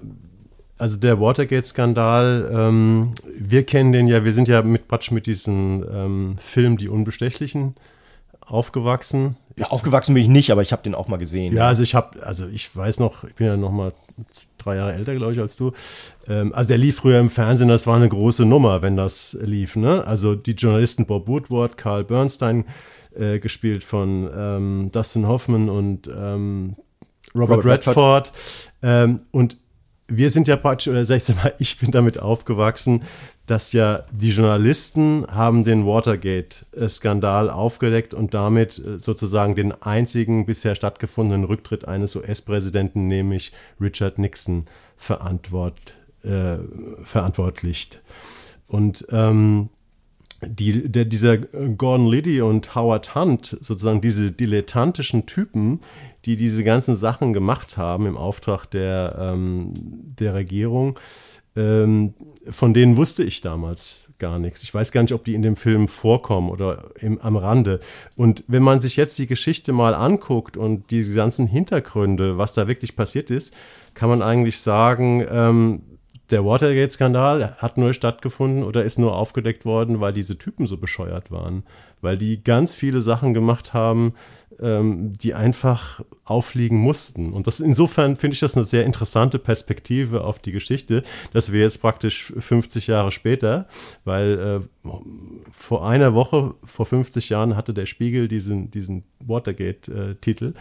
also der Watergate-Skandal, ähm, wir kennen den ja, wir sind ja mit Batsch mit diesem ähm, Film Die Unbestechlichen aufgewachsen. Ja, aufgewachsen bin ich nicht, aber ich habe den auch mal gesehen. Ja, also ich habe, also ich weiß noch, ich bin ja noch mal drei Jahre älter, glaube ich, als du. Ähm, also der lief früher im Fernsehen, das war eine große Nummer, wenn das lief. Ne? Also die Journalisten Bob Woodward, Carl Bernstein, äh, gespielt von ähm, Dustin Hoffman und ähm, Robert, Robert, Redford. Redford. Ähm, und wir sind ja praktisch, oder 16 Mal, ich bin damit aufgewachsen, dass ja die Journalisten haben den Watergate-Skandal aufgedeckt und damit äh, sozusagen den einzigen bisher stattgefundenen Rücktritt eines US-Präsidenten, nämlich Richard Nixon, verantwort, äh, verantwortlicht. Und ähm, die, der, dieser Gordon Liddy und Howard Hunt, sozusagen diese dilettantischen Typen, die diese ganzen Sachen gemacht haben im Auftrag der, ähm, der Regierung, ähm, von denen wusste ich damals gar nichts. Ich weiß gar nicht, ob die in dem Film vorkommen oder im, am Rande. Und wenn man sich jetzt die Geschichte mal anguckt und diese ganzen Hintergründe, was da wirklich passiert ist, kann man eigentlich sagen, ähm, der Watergate-Skandal hat nur stattgefunden oder ist nur aufgedeckt worden, weil diese Typen so bescheuert waren. Weil die ganz viele Sachen gemacht haben, ähm, die einfach auffliegen mussten. Und das insofern finde ich das eine sehr interessante Perspektive auf die Geschichte, dass wir jetzt praktisch 50 Jahre später, weil äh, vor einer Woche, vor 50 Jahren hatte der Spiegel diesen, diesen Watergate-Titel,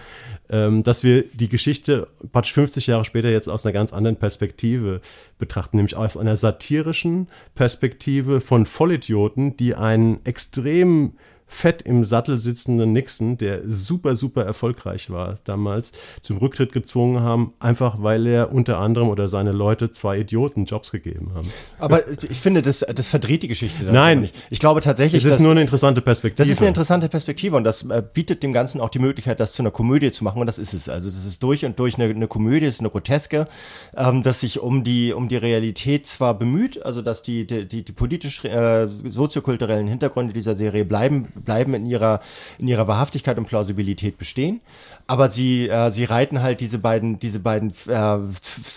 äh, ähm, dass wir die Geschichte praktisch 50 Jahre später jetzt aus einer ganz anderen Perspektive betrachten, nämlich aus einer satirischen Perspektive von Vollidioten, die einen extrem fett im Sattel sitzenden Nixon, der super, super erfolgreich war damals, zum Rücktritt gezwungen haben, einfach weil er unter anderem oder seine Leute zwei Idioten Jobs gegeben haben. Aber ich finde, das, das verdreht die Geschichte. Nein. Nicht. Ich glaube tatsächlich. Es ist nur eine interessante Perspektive. Das ist eine interessante Perspektive und das äh, bietet dem Ganzen auch die Möglichkeit, das zu einer Komödie zu machen und das ist es. Also das ist durch und durch eine, eine Komödie, es ist eine Groteske, ähm, dass sich um die, um die Realität zwar bemüht, also dass die, die, die, die politisch äh, soziokulturellen Hintergründe dieser Serie bleiben bleiben in ihrer, in ihrer Wahrhaftigkeit und Plausibilität bestehen. Aber sie, äh, sie reiten halt diese beiden, diese beiden äh,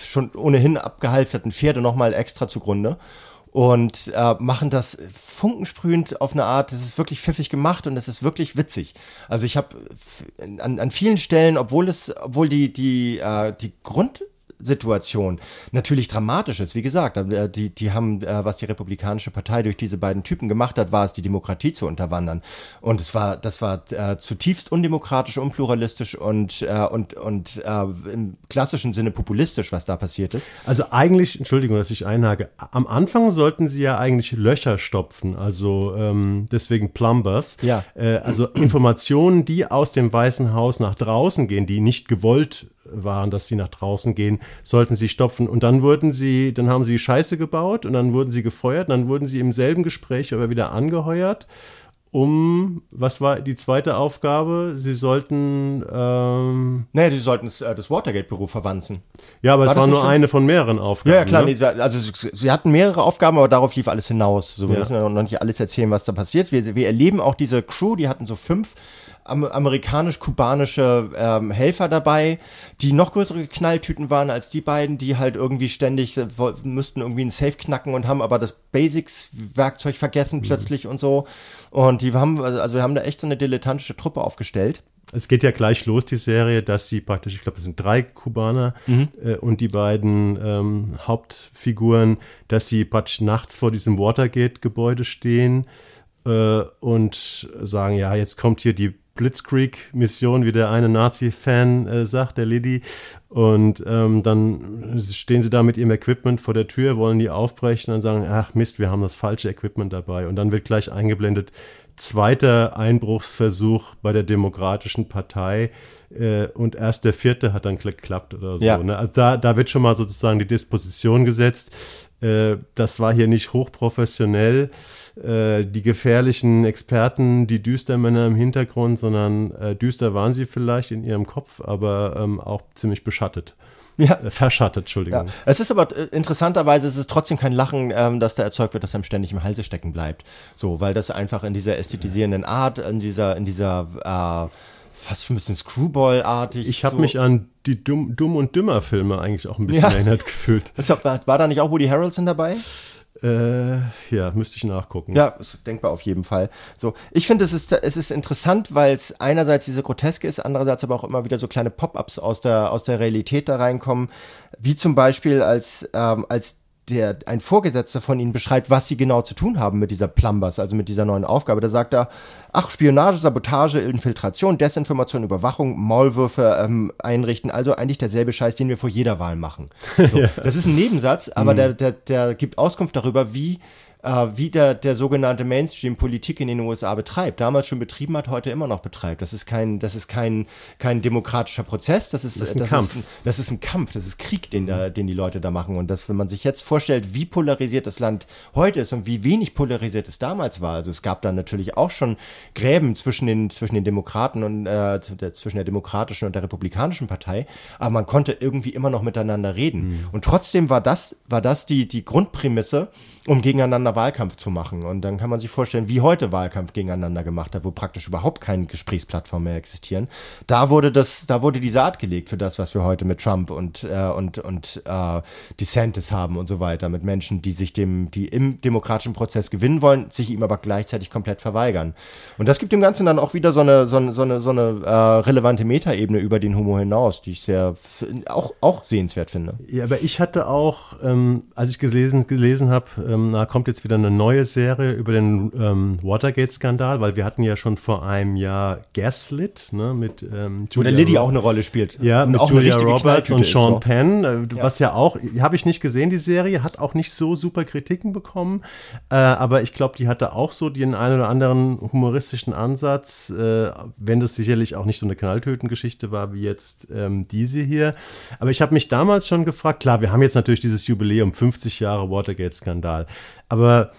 schon ohnehin abgehalfterten Pferde nochmal extra zugrunde und äh, machen das funkensprühend auf eine Art, das ist wirklich pfiffig gemacht und es ist wirklich witzig. Also ich habe an, an vielen Stellen, obwohl es, obwohl die, die, äh, die Grund, Situation natürlich dramatisch ist. Wie gesagt, äh, die, die haben, äh, was die Republikanische Partei durch diese beiden Typen gemacht hat, war es, die Demokratie zu unterwandern. Und es war, das war äh, zutiefst undemokratisch, unpluralistisch und, äh, und, und äh, im klassischen Sinne populistisch, was da passiert ist. Also eigentlich, Entschuldigung, dass ich einhage, am Anfang sollten sie ja eigentlich Löcher stopfen, also ähm, deswegen Plumbers. Ja. Also Informationen, die aus dem Weißen Haus nach draußen gehen, die nicht gewollt waren, dass sie nach draußen gehen, sollten sie stopfen. Und dann wurden sie, dann haben sie Scheiße gebaut und dann wurden sie gefeuert dann wurden sie im selben Gespräch aber wieder angeheuert um, was war die zweite Aufgabe? Sie sollten. Ähm, naja, die sollten das, äh, das Watergate-Büro verwanzen. Ja, aber War es war nur schon? eine von mehreren Aufgaben. Ja, klar, ne? nee, sie- also sie, sie hatten mehrere Aufgaben, aber darauf lief alles hinaus. So, wir Ja. müssen ja noch nicht alles erzählen, was da passiert. Wir, wir erleben auch diese Crew, die hatten so fünf amerikanisch-kubanische ähm, Helfer dabei, die noch größere Knalltüten waren als die beiden, die halt irgendwie ständig äh, müssten irgendwie einen Safe knacken und haben aber das Basics-Werkzeug vergessen plötzlich und so. Und die haben, also wir haben da echt so eine dilettantische Truppe aufgestellt. Es geht ja gleich los, die Serie, dass sie praktisch, ich glaube, es sind drei Kubaner äh, und die beiden ähm, Hauptfiguren, dass sie praktisch nachts vor diesem Watergate-Gebäude stehen äh, und sagen, ja, jetzt kommt hier die Blitzkrieg-Mission, wie der eine Nazi-Fan äh, sagt, der Liddy. Und ähm, dann stehen sie da mit ihrem Equipment vor der Tür, wollen die aufbrechen und sagen, ach Mist, wir haben das falsche Equipment dabei. Und dann wird gleich eingeblendet, zweiter Einbruchsversuch bei der Demokratischen Partei äh, und erst der vierte hat dann geklappt oder so. Ja. Ne? Also da, da wird schon mal sozusagen die Disposition gesetzt. Äh, das war hier nicht hochprofessionell. Äh, die gefährlichen Experten, die Düstermänner im Hintergrund, sondern äh, düster waren sie vielleicht in ihrem Kopf, aber ähm, auch ziemlich beschattet. Ja. Äh, verschattet, Entschuldigung. Ja. Es ist aber äh, interessanterweise, es ist trotzdem kein Lachen, ähm, dass da erzeugt wird, dass einem ständig im Halse stecken bleibt. So, weil das einfach in dieser ästhetisierenden Art, in dieser, in dieser äh, fast schon ein bisschen Screwball-artig. Ich habe so. mich an die Dumm, Dumm und Dümmer Filme eigentlich auch ein bisschen Ja. erinnert gefühlt. War, war da nicht auch Woody Harrelson dabei? Äh, ja, müsste ich nachgucken. Ja, ist denkbar auf jeden Fall. So, ich finde, es ist, es ist interessant, weil es einerseits diese Groteske ist, andererseits aber auch immer wieder so kleine Pop-ups aus der, aus der Realität da reinkommen, wie zum Beispiel als, ähm, als der, ein Vorgesetzter von ihnen beschreibt, was sie genau zu tun haben mit dieser Plumbers, also mit dieser neuen Aufgabe. Da sagt er, ach, Spionage, Sabotage, Infiltration, Desinformation, Überwachung, Maulwürfe ähm, einrichten, also eigentlich derselbe Scheiß, den wir vor jeder Wahl machen. So, Das ist ein Nebensatz, aber der, der, der gibt Auskunft darüber, wie äh, wie der, der sogenannte Mainstream Politik in den USA betreibt. Damals schon betrieben hat, heute immer noch betreibt. Das ist kein, das ist kein, kein demokratischer Prozess. Das ist, Das ist ein das Kampf. Ist ein, das ist ein Kampf. Das ist Krieg, den da, den die Leute da machen. Und das, wenn man sich jetzt vorstellt, wie polarisiert das Land heute ist und wie wenig polarisiert es damals war. Also es gab dann natürlich auch schon Gräben zwischen den, zwischen den Demokraten und äh, der, zwischen der demokratischen und der republikanischen Partei. Aber man konnte irgendwie immer noch miteinander reden. Und trotzdem war das, war das die, die Grundprämisse, um gegeneinander Wahlkampf zu machen. Und dann kann man sich vorstellen, wie heute Wahlkampf gegeneinander gemacht hat, wo praktisch überhaupt keine Gesprächsplattformen mehr existieren. Da wurde das, da wurde die Saat gelegt für das, was wir heute mit Trump und, äh, und, und äh, DeSantis haben und so weiter, mit Menschen, die sich dem, die im demokratischen Prozess gewinnen wollen, sich ihm aber gleichzeitig komplett verweigern. Und das gibt dem Ganzen dann auch wieder so eine, so eine, so eine, so eine äh, relevante Metaebene über den Humor hinaus, die ich sehr auch, auch sehenswert finde. Ja, aber ich hatte auch, ähm, als ich gelesen, gelesen habe, ähm, da kommt jetzt wieder eine neue Serie über den ähm, Watergate-Skandal, weil wir hatten ja schon vor einem Jahr Gaslit, ne, mit ähm, Julia Liddy Ro- auch eine Rolle spielt. Ja, Und mit auch Julia Roberts und Sean so. Penn, äh, was ja auch, habe ich nicht gesehen, die Serie, hat auch nicht so super Kritiken bekommen, äh, aber ich glaube, die hatte auch so den einen oder anderen humoristischen Ansatz, äh, wenn das sicherlich auch nicht so eine Knalltötengeschichte war wie jetzt ähm, diese hier. Aber ich habe mich damals schon gefragt, klar, wir haben jetzt natürlich dieses Jubiläum, 50 Jahre Watergate-Skandal, aber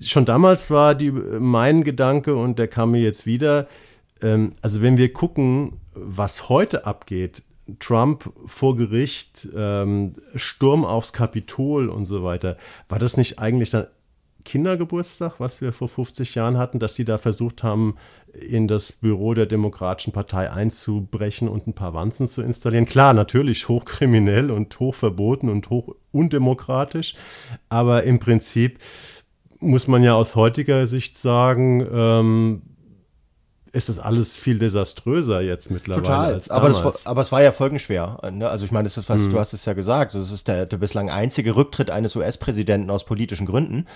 schon damals war die, mein Gedanke und der kam mir jetzt wieder, ähm, also wenn wir gucken, was heute abgeht, Trump vor Gericht, ähm, Sturm aufs Kapitol und so weiter, war das nicht eigentlich dann Kindergeburtstag, was wir vor 50 Jahren hatten, dass sie da versucht haben, in das Büro der Demokratischen Partei einzubrechen und ein paar Wanzen zu installieren? Klar, natürlich hochkriminell und hochverboten und hoch undemokratisch, aber im Prinzip muss man ja aus heutiger Sicht sagen, ähm, ist das alles viel desaströser jetzt mittlerweile Total, als aber, das, aber es war ja folgenschwer. Ne? Also ich meine, das ist, was, du hast es ja gesagt, das ist der, der bislang einzige Rücktritt eines US-Präsidenten aus politischen Gründen,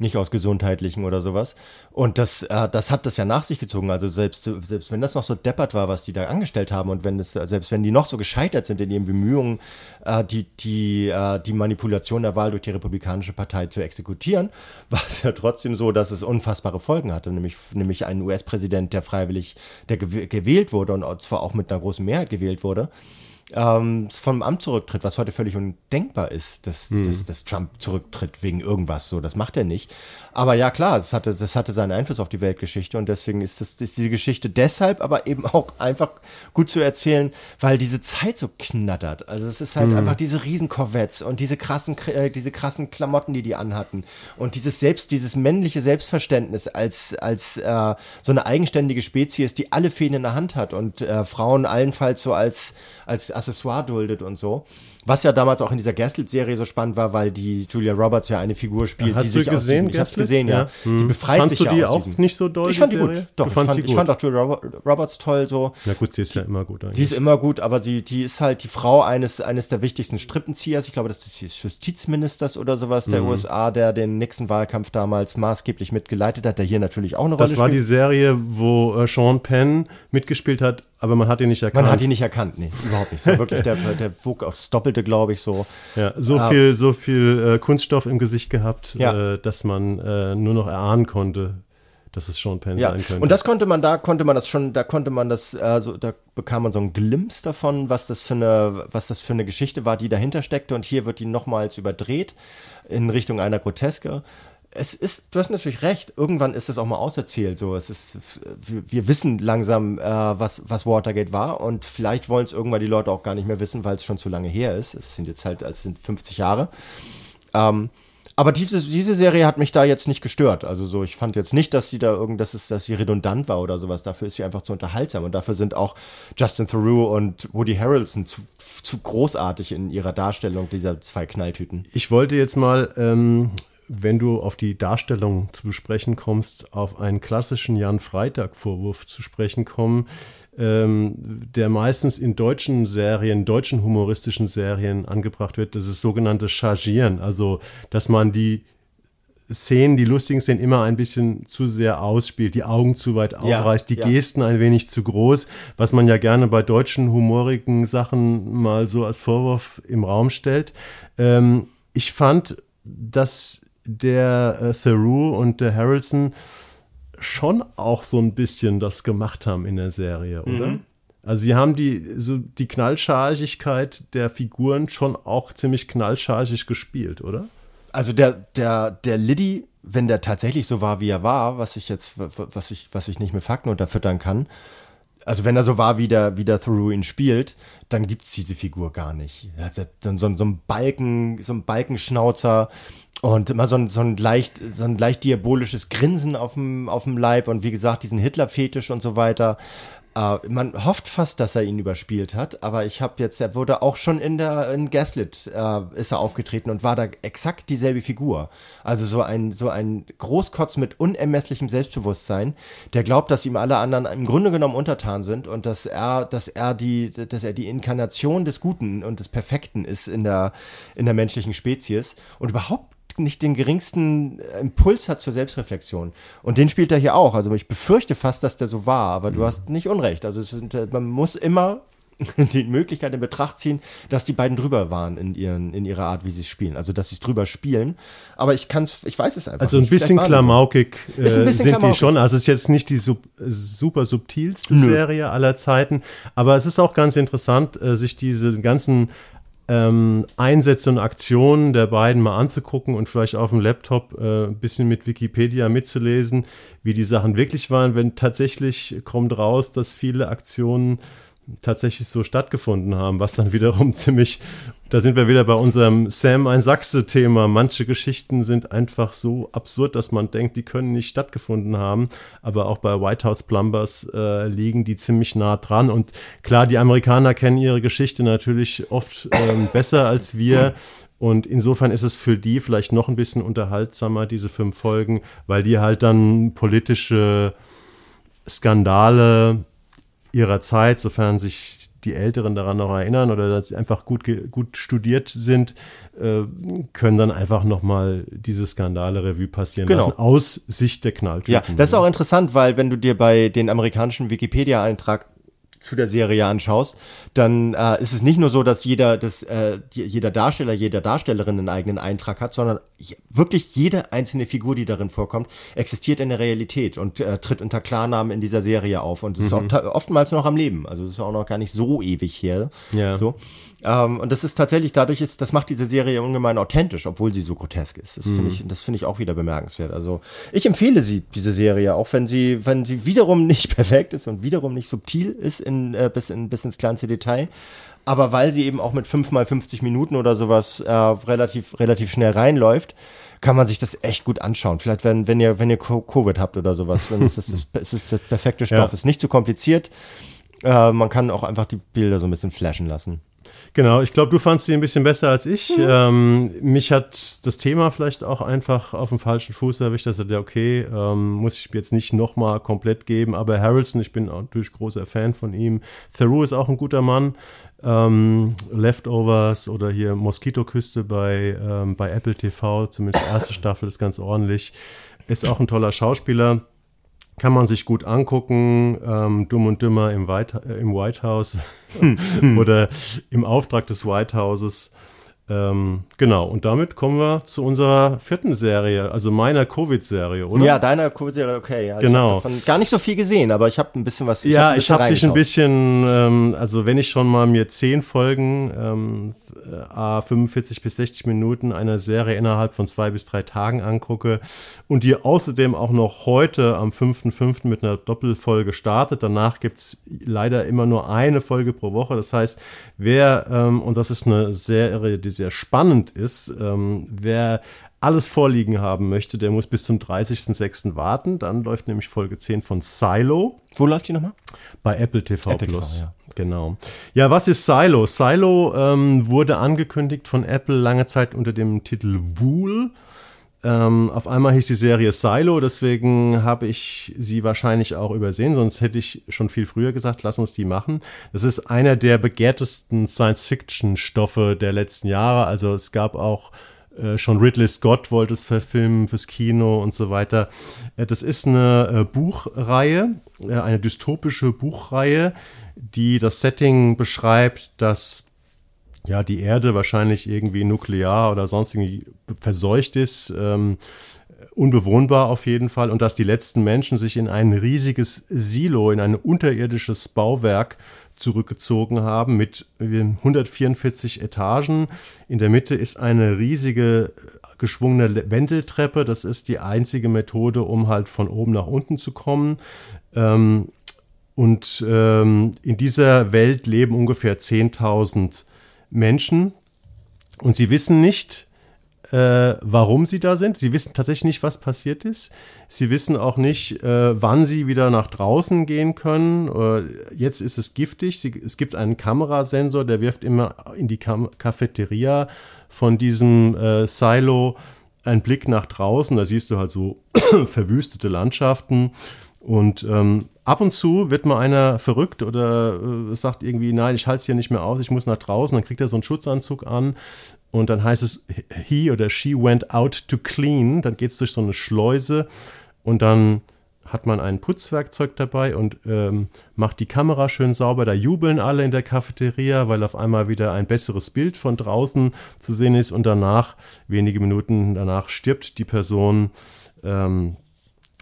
nicht aus gesundheitlichen oder sowas. Und das, äh, das hat das ja nach sich gezogen. Also selbst, selbst wenn das noch so deppert war, was die da angestellt haben und wenn es, selbst wenn die noch so gescheitert sind in ihren Bemühungen, äh, die, die, äh, die Manipulation der Wahl durch die Republikanische Partei zu exekutieren, war es ja trotzdem so, dass es unfassbare Folgen hatte, nämlich, nämlich einen US-Präsident, der freiwillig, der gew gewählt wurde und zwar auch mit einer großen Mehrheit gewählt wurde, ähm, vom Amt zurücktritt, was heute völlig undenkbar ist, dass, mhm. dass, dass Trump zurücktritt wegen irgendwas so. Das macht er nicht. Aber ja, klar, das hatte, das hatte seinen Einfluss auf die Weltgeschichte und deswegen ist, das, ist diese Geschichte deshalb aber eben auch einfach gut zu erzählen, weil diese Zeit so knattert. Also es ist halt mhm. einfach diese riesen Corvettes und diese krassen, äh, diese krassen Klamotten, die die anhatten und dieses selbst, dieses männliche Selbstverständnis als, als äh, so eine eigenständige Spezies, die alle Fäden in der Hand hat und äh, Frauen allenfalls so als, als Accessoire duldet und so. Was ja damals auch in dieser Gaslit-Serie so spannend war, weil die Julia Roberts ja eine Figur spielt, Hast die sich du gesehen, aus diesem, ich hab's gesehen, ja. ja. Hm. Die befreit Fandst sich du die ja aus auch nicht so doll? Ich fand die Serie? gut. Doch, ich fand, sie ich fand auch Julia Roberts toll so. Ja gut, sie ist ja immer gut eigentlich. Die ist immer gut, aber sie, die ist halt die Frau eines, eines der wichtigsten Strippenziehers. Ich glaube, das ist des Justizministers oder sowas der Mhm. USA, der den Nixon-Wahlkampf damals maßgeblich mitgeleitet hat, der hier natürlich auch eine das Rolle war die spielt. Serie, wo äh, Sean Penn mitgespielt hat, aber man hat ihn nicht erkannt. Man hat ihn nicht erkannt, nee, überhaupt nicht. So wirklich, der, der wog aufs Doppelte, glaube ich, so. Ja, so Ah. viel, so viel äh, Kunststoff im Gesicht gehabt, Ja. äh, dass man äh, nur noch erahnen konnte, dass es Sean Penn Ja, sein könnte. und das konnte man, da konnte man das schon, da konnte man das, also da bekam man so einen Glimpse davon, was das für eine, was das für eine Geschichte war, die dahinter steckte. Und hier wird die nochmals überdreht in Richtung einer Groteske. Es ist, du hast natürlich recht, irgendwann ist es auch mal auserzählt. So, es ist, wir, wir wissen langsam, äh, was, was Watergate war und vielleicht wollen es irgendwann die Leute auch gar nicht mehr wissen, weil es schon zu lange her ist. Es sind jetzt halt, es sind 50 Jahre. Ähm, aber diese, diese Serie hat mich da jetzt nicht gestört. Also so, ich fand jetzt nicht, dass sie da irgend, dass es, dass sie redundant war oder sowas. Dafür ist sie einfach zu unterhaltsam und dafür sind auch Justin Theroux und Woody Harrelson zu, zu großartig in ihrer Darstellung dieser zwei Knalltüten. Ich wollte jetzt mal, ähm, wenn du auf die Darstellung zu sprechen kommst, auf einen klassischen Jan Freitag-Vorwurf zu sprechen kommen, ähm, der meistens in deutschen Serien, deutschen humoristischen Serien angebracht wird. Das ist sogenannte Chargieren. Also, dass man die Szenen, die lustigen Szenen immer ein bisschen zu sehr ausspielt, die Augen zu weit Ja, aufreißt, die ja. Gesten ein wenig zu groß, was man ja gerne bei deutschen humorigen Sachen mal so als Vorwurf im Raum stellt. Ähm, ich fand, dass der äh, Theroux und der Harrelson schon auch so ein bisschen das gemacht haben in der Serie, oder? Mhm. Also sie haben die, so die Knallchargigkeit der Figuren schon auch ziemlich knallchargig gespielt, oder? Also der, der, der Liddy, wenn der tatsächlich so war, wie er war, was ich jetzt, was ich, was ich nicht mit Fakten unterfüttern kann, also wenn er so war, wie der, wie der Thoreau ihn spielt, dann gibt es diese Figur gar nicht. Er hat so, so, so ein Balken, so ein Balkenschnauzer und immer so ein, so ein leicht, so ein leicht diabolisches Grinsen auf dem, auf dem Leib und wie gesagt, diesen Hitler-Fetisch und so weiter. Äh, man hofft fast, dass er ihn überspielt hat, aber ich habe jetzt, er wurde auch schon in der in Gaslit äh, ist er aufgetreten und war da exakt dieselbe Figur. Also so ein so ein Großkotz mit unermesslichem Selbstbewusstsein, der glaubt, dass ihm alle anderen im Grunde genommen untertan sind und dass er dass er die dass er die Inkarnation des Guten und des Perfekten ist in der in der menschlichen Spezies und überhaupt nicht den geringsten Impuls hat zur Selbstreflexion. Und den spielt er hier auch. Also ich befürchte fast, dass der so war, aber du hast nicht Unrecht. Also sind, äh, man muss immer die Möglichkeit in Betracht ziehen, dass die beiden drüber waren in, ihren, in ihrer Art, wie sie es spielen. Also dass sie es drüber spielen. Aber ich kann's, ich weiß es einfach Also ein nicht. bisschen klamaukig äh, ein bisschen sind klamaukig. die schon. Also es ist jetzt nicht die sub, super subtilste Nö. Serie aller Zeiten, aber es ist auch ganz interessant, äh, sich diese ganzen ähm, Einsätze und Aktionen der beiden mal anzugucken und vielleicht auf dem Laptop äh, ein bisschen mit Wikipedia mitzulesen, wie die Sachen wirklich waren. Wenn tatsächlich kommt raus, dass viele Aktionen tatsächlich so stattgefunden haben, was dann wiederum ziemlich, da sind wir wieder bei unserem Sam ein Sachse-Thema. Manche Geschichten sind einfach so absurd, dass man denkt, die können nicht stattgefunden haben. Aber auch bei White House Plumbers äh, liegen die ziemlich nah dran. Und klar, die Amerikaner kennen ihre Geschichte natürlich oft ähm, besser als wir. Und insofern ist es für die vielleicht noch ein bisschen unterhaltsamer, diese fünf Folgen, weil die halt dann politische Skandale ihrer Zeit, sofern sich die Älteren daran noch erinnern oder dass sie einfach gut, gut studiert sind, äh, können dann einfach nochmal diese Skandale Revue passieren Genau. lassen, aus Sicht der Knalltüten. Ja, das ist auch interessant, weil wenn du dir bei den amerikanischen Wikipedia-Eintrag zu der Serie anschaust, dann äh, ist es nicht nur so, dass jeder, dass, äh, die, jeder Darsteller, jede Darstellerin einen eigenen Eintrag hat, sondern wirklich jede einzelne Figur, die darin vorkommt, existiert in der Realität und äh, tritt unter Klarnamen in dieser Serie auf und ist mhm. oftmals noch am Leben. Also ist auch noch gar nicht so ewig her. Ja. So. Ähm, und das ist tatsächlich, dadurch ist, das macht diese Serie ungemein authentisch, obwohl sie so grotesk ist. Das mhm. finde ich, das finde ich auch wieder bemerkenswert. Also ich empfehle sie, diese Serie, auch wenn sie, wenn sie wiederum nicht perfekt ist und wiederum nicht subtil ist in, äh, bis, in, bis ins kleinste Detail. Aber weil sie eben auch mit 5 mal 50 Minuten oder sowas äh, relativ, relativ schnell reinläuft, kann man sich das echt gut anschauen. Vielleicht, wenn, wenn ihr, wenn ihr Covid habt oder sowas, dann ist das, das, ist das perfekte Stoff. Ja. Ist nicht zu kompliziert. Äh, man kann auch einfach die Bilder so ein bisschen flashen lassen. Genau, ich glaube, du fandst sie ein bisschen besser als ich. Mhm. Ähm, mich hat das Thema vielleicht auch einfach auf dem falschen Fuß erwischt. Also der okay, ähm, muss ich jetzt nicht nochmal komplett geben. Aber Harrelson, ich bin natürlich großer Fan von ihm. Theroux ist auch ein guter Mann. Ähm, Leftovers oder hier Moskitoküste bei, ähm, bei Apple TV, zumindest erste Staffel ist ganz ordentlich. Ist auch ein toller Schauspieler kann man sich gut angucken. Ähm, Dumm und Dümmer im White, äh, im White House oder im Auftrag des White Houses. Ähm, genau, und damit kommen wir zu unserer vierten Serie, also meiner Covid-Serie, oder? Ja, deiner Covid-Serie, okay. Ja. Genau. Ich habe gar nicht so viel gesehen, aber ich habe ein bisschen was. Ich ja, hab ich habe dich ein bisschen, ähm, also wenn ich schon mal mir zehn Folgen, ähm, äh, 45 bis 60 Minuten einer Serie innerhalb von zwei bis drei Tagen angucke und die außerdem auch noch heute am 5.5. mit einer Doppelfolge startet, danach gibt es leider immer nur eine Folge pro Woche. Das heißt, wer, ähm, und das ist eine Serie, die sehr spannend ist. Ähm, wer alles vorliegen haben möchte, der muss bis zum 30.06. warten. Dann läuft nämlich Folge 10 von Silo. Wo läuft die nochmal? Bei Apple TV Apple Plus. TV, ja. Genau. Ja, was ist Silo? Silo ähm, wurde angekündigt von Apple lange Zeit unter dem Titel Wool. Ähm, auf einmal hieß die Serie Silo, deswegen habe ich sie wahrscheinlich auch übersehen, sonst hätte ich schon viel früher gesagt, lass uns die machen. Das ist einer der begehrtesten Science-Fiction-Stoffe der letzten Jahre. Also es gab auch äh, schon Ridley Scott wollte es verfilmen fürs Kino und so weiter. Äh, das ist eine äh, Buchreihe, eine dystopische Buchreihe, die das Setting beschreibt, dass ja, die Erde wahrscheinlich irgendwie nuklear oder sonst irgendwie verseucht ist, ähm, unbewohnbar auf jeden Fall, und dass die letzten Menschen sich in ein riesiges Silo, in ein unterirdisches Bauwerk zurückgezogen haben mit 144 Etagen. In der Mitte ist eine riesige geschwungene Wendeltreppe. Das ist die einzige Methode, um halt von oben nach unten zu kommen. Ähm, und ähm, in dieser Welt leben ungefähr 10.000 Menschen und sie wissen nicht, äh, warum sie da sind. Sie wissen tatsächlich nicht, was passiert ist. Sie wissen auch nicht, äh, wann sie wieder nach draußen gehen können. Äh, jetzt ist es giftig. Sie, es gibt einen Kamerasensor, der wirft immer in die Kam Cafeteria von diesem äh, Silo einen Blick nach draußen. Da siehst du halt so verwüstete Landschaften. Und ähm, ab und zu wird mal einer verrückt oder äh, sagt irgendwie, nein, ich halte es hier nicht mehr aus, ich muss nach draußen. Dann kriegt er so einen Schutzanzug an und dann heißt es, he oder she went out to clean. Dann geht es durch so eine Schleuse und dann hat man ein Putzwerkzeug dabei und ähm, macht die Kamera schön sauber. Da jubeln alle in der Cafeteria, weil auf einmal wieder ein besseres Bild von draußen zu sehen ist und danach, wenige Minuten danach, stirbt die Person. Ähm,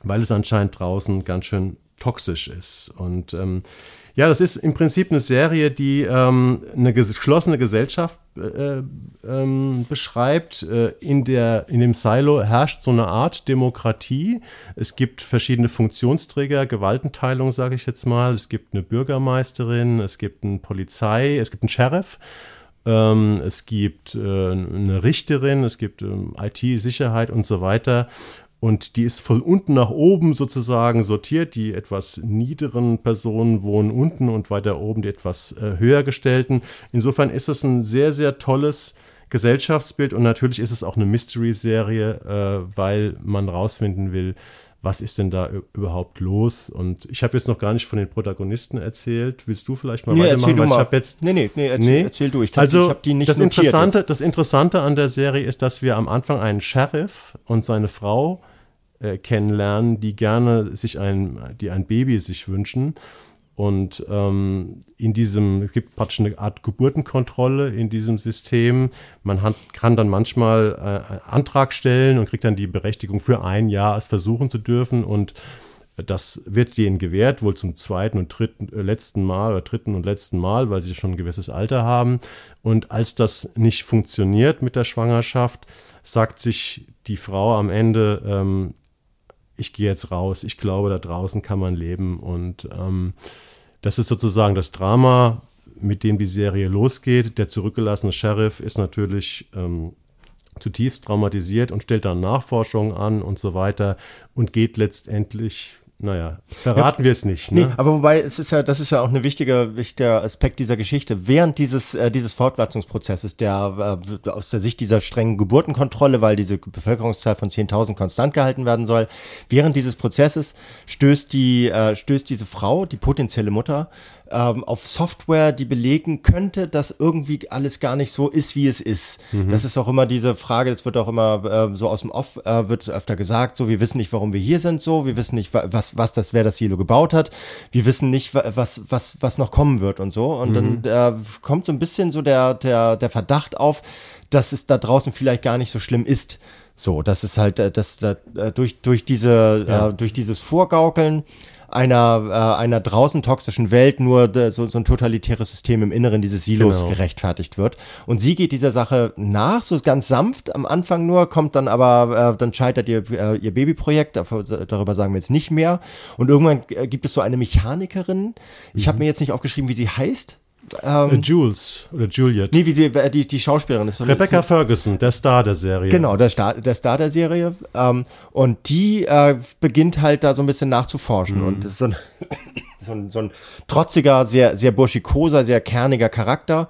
weil es anscheinend draußen ganz schön toxisch ist. Und ähm, ja, das ist im Prinzip eine Serie, die ähm, eine geschlossene Gesellschaft äh, ähm, beschreibt. Äh, in, der, in dem Silo herrscht so eine Art Demokratie. Es gibt verschiedene Funktionsträger, Gewaltenteilung, sage ich jetzt mal. Es gibt eine Bürgermeisterin, es gibt eine Polizei, es gibt einen Sheriff. Ähm, es gibt äh, eine Richterin, es gibt ähm, IT-Sicherheit und so weiter. Und die ist von unten nach oben sozusagen sortiert. Die etwas niederen Personen wohnen unten und weiter oben die etwas äh, höher gestellten. Insofern ist es ein sehr, sehr tolles Gesellschaftsbild und natürlich ist es auch eine Mystery-Serie, äh, weil man rausfinden will, was ist denn da überhaupt los? Und ich habe jetzt noch gar nicht von den Protagonisten erzählt. Willst du vielleicht mal nee, weitermachen? Erzähl du mal. Ich jetzt, nee, nee, nee, erzähl, nee? erzähl du. Ich, kann, also, ich habe die nicht das Interessante, jetzt. das Interessante an der Serie ist, dass wir am Anfang einen Sheriff und seine Frau äh, kennenlernen, die gerne sich ein, die ein Baby sich wünschen. Und ähm, in diesem, es gibt praktisch eine Art Geburtenkontrolle in diesem System. Man hat, kann dann manchmal äh, einen Antrag stellen und kriegt dann die Berechtigung für ein Jahr es versuchen zu dürfen. Und das wird denen gewährt, wohl zum zweiten und dritten, äh, letzten Mal oder dritten und letzten Mal, weil sie schon ein gewisses Alter haben. Und als das nicht funktioniert mit der Schwangerschaft, sagt sich die Frau am Ende, ähm, ich gehe jetzt raus, ich glaube, da draußen kann man leben. Und ähm, das ist sozusagen das Drama, mit dem die Serie losgeht. Der zurückgelassene Sheriff ist natürlich ähm, zutiefst traumatisiert und stellt dann Nachforschungen an und so weiter und geht letztendlich naja, verraten ja, wir es nicht. Ne? Nee, aber wobei, es ist ja, das ist ja auch ein wichtiger, wichtiger Aspekt dieser Geschichte. Während dieses, äh, dieses Fortpflanzungsprozesses, der äh, aus der Sicht dieser strengen Geburtenkontrolle, weil diese Bevölkerungszahl von 10.000 konstant gehalten werden soll, während dieses Prozesses stößt die, äh, stößt diese Frau, die potenzielle Mutter, ähm, auf Software, die belegen könnte, dass irgendwie alles gar nicht so ist, wie es ist. Mhm. Das ist auch immer diese Frage, das wird auch immer äh, so aus dem Off, äh, wird öfter gesagt, so, wir wissen nicht, warum wir hier sind, so, wir wissen nicht, was, was das, wer das Silo gebaut hat, wir wissen nicht, was, was, was noch kommen wird und so. Und mhm. dann äh, kommt so ein bisschen so der, der, der Verdacht auf, dass es da draußen vielleicht gar nicht so schlimm ist. So, das ist halt, äh, das, das äh, durch, durch diese, ja. äh, durch dieses Vorgaukeln einer, äh, einer draußen toxischen Welt nur de, so, so ein totalitäres System im Inneren dieses Silos genau. gerechtfertigt wird. Und sie geht dieser Sache nach, so ganz sanft am Anfang nur, kommt dann aber, äh, dann scheitert ihr, äh, ihr Babyprojekt, darüber sagen wir jetzt nicht mehr. Und irgendwann äh, gibt es so eine Mechanikerin, ich mhm. habe mir jetzt nicht aufgeschrieben, wie sie heißt. Ähm, äh, Jules oder Juliet. Nee, wie die, äh, die, die Schauspielerin ist. Rebecca Ferguson, der Star der Serie. Genau, der Star, der Star der Serie. Ähm, und die äh, beginnt halt da so ein bisschen nachzuforschen. Mhm. Und das ist so ein, so ein, so ein trotziger, sehr, sehr burschikoser, sehr kerniger Charakter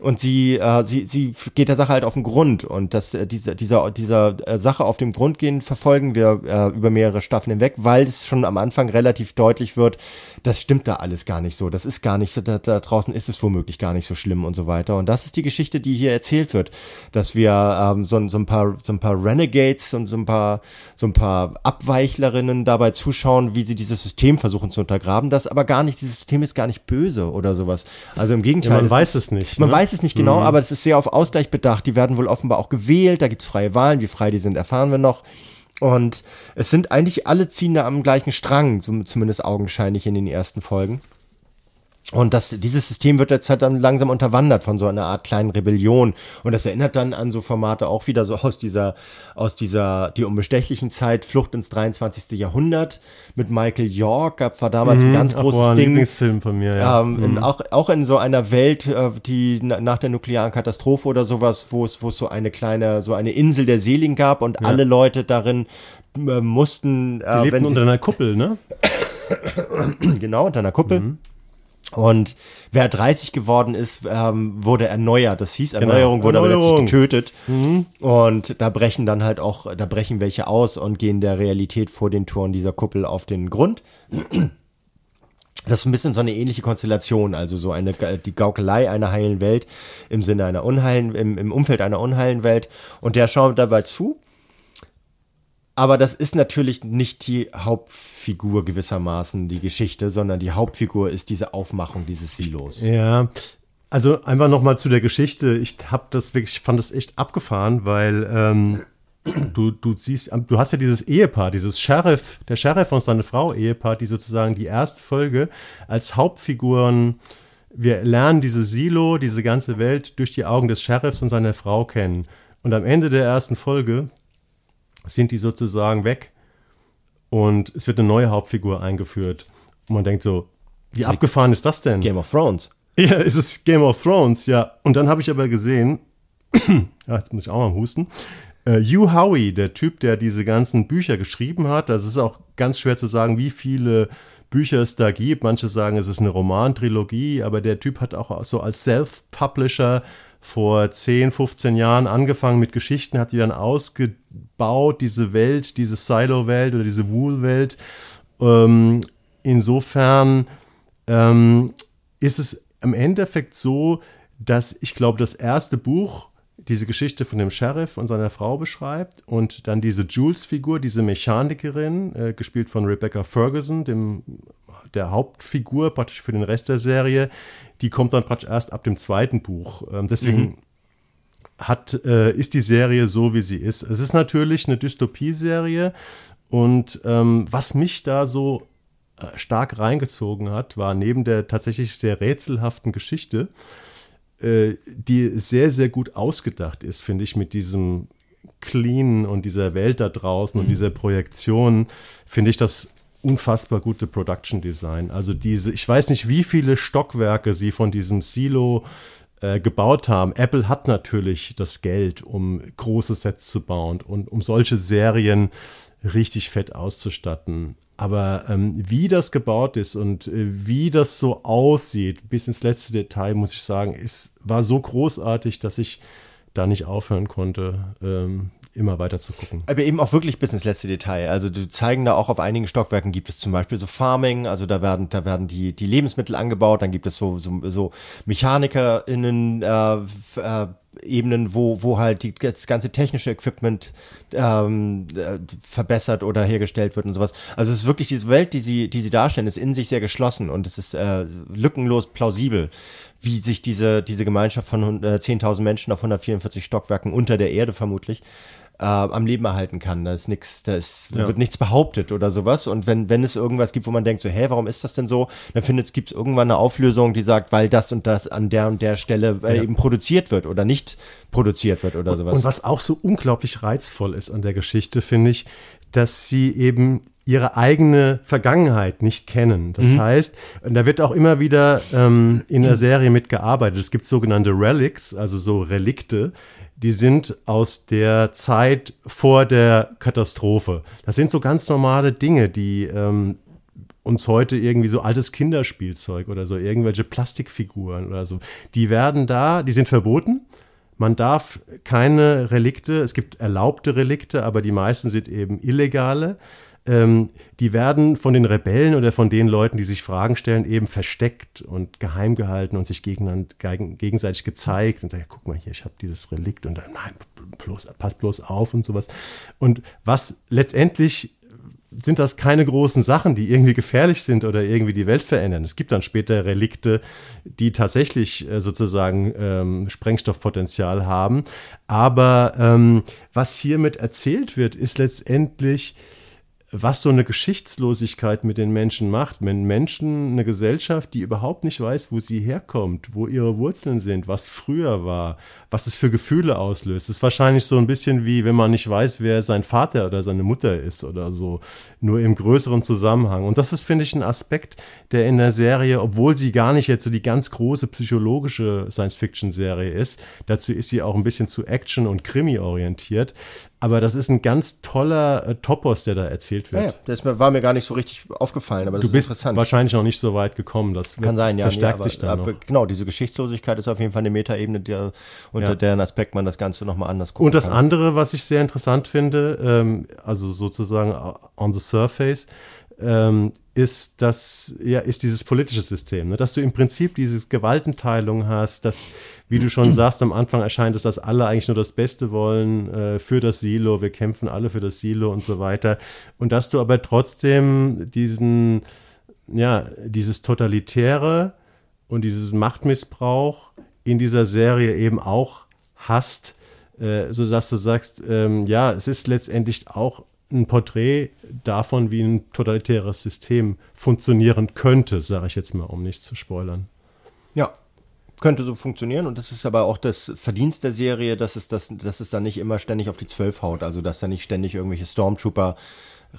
und sie, äh, sie, sie geht der Sache halt auf den Grund und das, äh, diese, dieser, dieser äh, Sache auf den Grund gehen verfolgen wir äh, über mehrere Staffeln hinweg, weil es schon am Anfang relativ deutlich wird, das stimmt da alles gar nicht so, das ist gar nicht so, da, da draußen ist es womöglich gar nicht so schlimm und so weiter und das ist die Geschichte, die hier erzählt wird, dass wir ähm, so, so ein paar, so ein paar Renegades und so ein paar, so ein paar Abweichlerinnen dabei zuschauen, wie sie dieses System versuchen zu untergraben, das aber gar nicht, dieses System ist gar nicht böse oder sowas. Also im Gegenteil. Ja, man weiß es nicht. Man ne? weiß weiß es nicht genau, mhm. aber es ist sehr auf Ausgleich bedacht. Die werden wohl offenbar auch gewählt, da gibt es freie Wahlen, wie frei die sind, erfahren wir noch. Und es sind eigentlich alle ziehen da am gleichen Strang, zumindest augenscheinlich in den ersten Folgen. Und das, dieses System wird jetzt halt dann langsam unterwandert von so einer Art kleinen Rebellion. Und das erinnert dann an so Formate auch wieder so aus dieser, aus dieser, die unbestechlichen Zeit, Flucht ins 23. Jahrhundert mit Michael York, gab, war damals mhm, ein ganz großes Ach, Ding. Lieblingsfilm von mir, ja. Ähm, mhm. in, auch, auch in so einer Welt, äh, die nach der nuklearen Katastrophe oder sowas, wo es, wo es so eine kleine, so eine Insel der Seligen gab und ja. alle Leute darin äh, mussten, äh, die lebten wenn sie, unter einer Kuppel, ne? genau, unter einer Kuppel. Mhm und wer 30 geworden ist, ähm, wurde erneuert. Das hieß genau. Erneuerung, genau. wurde Erneuerung. aber letztlich getötet. Mhm. Und da brechen dann halt auch, da brechen welche aus und gehen der Realität vor den Toren dieser Kuppel auf den Grund. Das ist ein bisschen so eine ähnliche Konstellation, also so eine die Gaukelei einer heilen Welt im Sinne einer unheilen, im, im Umfeld einer unheilen Welt. Und der schaut dabei zu aber das ist natürlich nicht die Hauptfigur gewissermaßen, die Geschichte, sondern die Hauptfigur ist diese Aufmachung dieses Silos. Ja, also einfach nochmal zu der Geschichte. Ich habe das wirklich, fand das echt abgefahren, weil ähm, du, du siehst, du hast ja dieses Ehepaar, dieses Sheriff, der Sheriff und seine Frau Ehepaar, die sozusagen die erste Folge als Hauptfiguren wir lernen diese Silo, diese ganze Welt durch die Augen des Sheriffs und seiner Frau kennen. Und am Ende der ersten Folge sind die sozusagen weg und es wird eine neue Hauptfigur eingeführt. Und man denkt so, wie das abgefahren ist das denn? Game of Thrones. Ja, es ist Game of Thrones, ja. Und dann habe ich aber gesehen, ja, jetzt muss ich auch mal husten, uh, Hugh Howey, der Typ, der diese ganzen Bücher geschrieben hat, das ist auch ganz schwer zu sagen, wie viele Bücher es da gibt. Manche sagen, es ist eine Romantrilogie, aber der Typ hat auch so als Self-Publisher vor 10, 15 Jahren angefangen mit Geschichten, hat die dann ausgebaut, diese Welt, diese Silo-Welt oder diese Wool-Welt. Ähm, insofern ähm, ist es im Endeffekt so, dass ich glaube, das erste Buch diese Geschichte von dem Sheriff und seiner Frau beschreibt und dann diese Jules-Figur, diese Mechanikerin, äh, gespielt von Rebecca Ferguson, dem, der Hauptfigur praktisch für den Rest der Serie, die kommt dann praktisch erst ab dem zweiten Buch. Ähm, deswegen mhm. hat, äh, ist die Serie so, wie sie ist. Es ist natürlich eine Dystopie-Serie und ähm, was mich da so äh, stark reingezogen hat, war neben der tatsächlich sehr rätselhaften Geschichte, äh, die sehr, sehr gut ausgedacht ist, finde ich, mit diesem Clean und dieser Welt da draußen mhm. und dieser Projektion, finde ich das unfassbar gute Production Design. Also diese, ich weiß nicht, wie viele Stockwerke sie von diesem Silo äh, gebaut haben. Apple hat natürlich das Geld, um große Sets zu bauen und um solche Serien richtig fett auszustatten. Aber ähm, wie das gebaut ist und äh, wie das so aussieht, bis ins letzte Detail, muss ich sagen, ist, war so großartig, dass ich da nicht aufhören konnte, ähm, immer weiter zu gucken. Aber eben auch wirklich bis ins letzte Detail. Also du zeigen da auch auf einigen Stockwerken gibt es zum Beispiel so Farming, also da werden, da werden die, die Lebensmittel angebaut, dann gibt es so, so, so MechanikerInnen, äh, äh, Ebenen, wo, wo halt die, das ganze technische Equipment ähm, äh, verbessert oder hergestellt wird und sowas. Also es ist wirklich diese Welt, die sie, die sie darstellen, ist in sich sehr geschlossen und es ist äh, lückenlos plausibel, wie sich diese, diese Gemeinschaft von äh, 10.000 Menschen auf 144 Stockwerken unter der Erde vermutlich äh, am Leben erhalten kann. Da ist nichts, da ist, ja. wird nichts behauptet oder sowas. Und wenn, wenn es irgendwas gibt, wo man denkt so, hä, warum ist das denn so? Dann findet es, gibt es irgendwann eine Auflösung, die sagt, weil das und das an der und der Stelle äh, ja. eben produziert wird oder nicht produziert wird oder sowas. Und was auch so unglaublich reizvoll ist an der Geschichte, finde ich, dass sie eben ihre eigene Vergangenheit nicht kennen. Das mhm. heißt, da wird auch immer wieder ähm, in der Serie mitgearbeitet. Es gibt sogenannte Relics, also so Relikte, die sind aus der Zeit vor der Katastrophe. Das sind so ganz normale Dinge, die ähm, uns heute irgendwie so altes Kinderspielzeug oder so irgendwelche Plastikfiguren oder so, die werden da, die sind verboten. Man darf keine Relikte, es gibt erlaubte Relikte, aber die meisten sind eben illegale ähm, die werden von den Rebellen oder von den Leuten, die sich Fragen stellen, eben versteckt und geheim gehalten und sich gegenseitig gezeigt und sagen, ja, guck mal hier, ich habe dieses Relikt und dann, nein, bloß, pass bloß auf und sowas. Und was letztendlich sind das keine großen Sachen, die irgendwie gefährlich sind oder irgendwie die Welt verändern. Es gibt dann später Relikte, die tatsächlich äh, sozusagen ähm, Sprengstoffpotenzial haben. Aber ähm, was hiermit erzählt wird, ist letztendlich was so eine Geschichtslosigkeit mit den Menschen macht. Wenn Menschen, eine Gesellschaft, die überhaupt nicht weiß, wo sie herkommt, wo ihre Wurzeln sind, was früher war, was es für Gefühle auslöst. Das ist wahrscheinlich so ein bisschen wie, wenn man nicht weiß, wer sein Vater oder seine Mutter ist oder so, nur im größeren Zusammenhang. Und das ist, finde ich, ein Aspekt, der in der Serie, obwohl sie gar nicht jetzt so die ganz große psychologische Science-Fiction-Serie ist, dazu ist sie auch ein bisschen zu Action- und Krimi orientiert, aber das ist ein ganz toller äh, Topos, der da erzählt wird. Ja, ja, das war mir gar nicht so richtig aufgefallen, aber du bist wahrscheinlich noch nicht so weit gekommen. Das kann sein, ja. Verstärkt nee, sich dann aber, Genau, diese Geschichtslosigkeit ist auf jeden Fall eine Metaebene, der, unter ja. deren Aspekt man das Ganze nochmal anders guckt. Und das kann. andere, was ich sehr interessant finde, ähm, also sozusagen on the surface, ähm, ist das, ja, ist dieses politische System, ne? dass du im Prinzip diese Gewaltenteilung hast, dass, wie du schon sagst, am Anfang erscheint es, dass alle eigentlich nur das Beste wollen äh, für das Silo, wir kämpfen alle für das Silo und so weiter. Und dass du aber trotzdem diesen, ja, dieses Totalitäre und dieses Machtmissbrauch in dieser Serie eben auch hast, äh, sodass du sagst, ähm, ja, es ist letztendlich auch ein Porträt davon, wie ein totalitäres System funktionieren könnte, sage ich jetzt mal, um nicht zu spoilern. Ja, könnte so funktionieren und das ist aber auch das Verdienst der Serie, dass es, das, dass es dann nicht immer ständig auf die Zwölf haut, also dass da nicht ständig irgendwelche Stormtrooper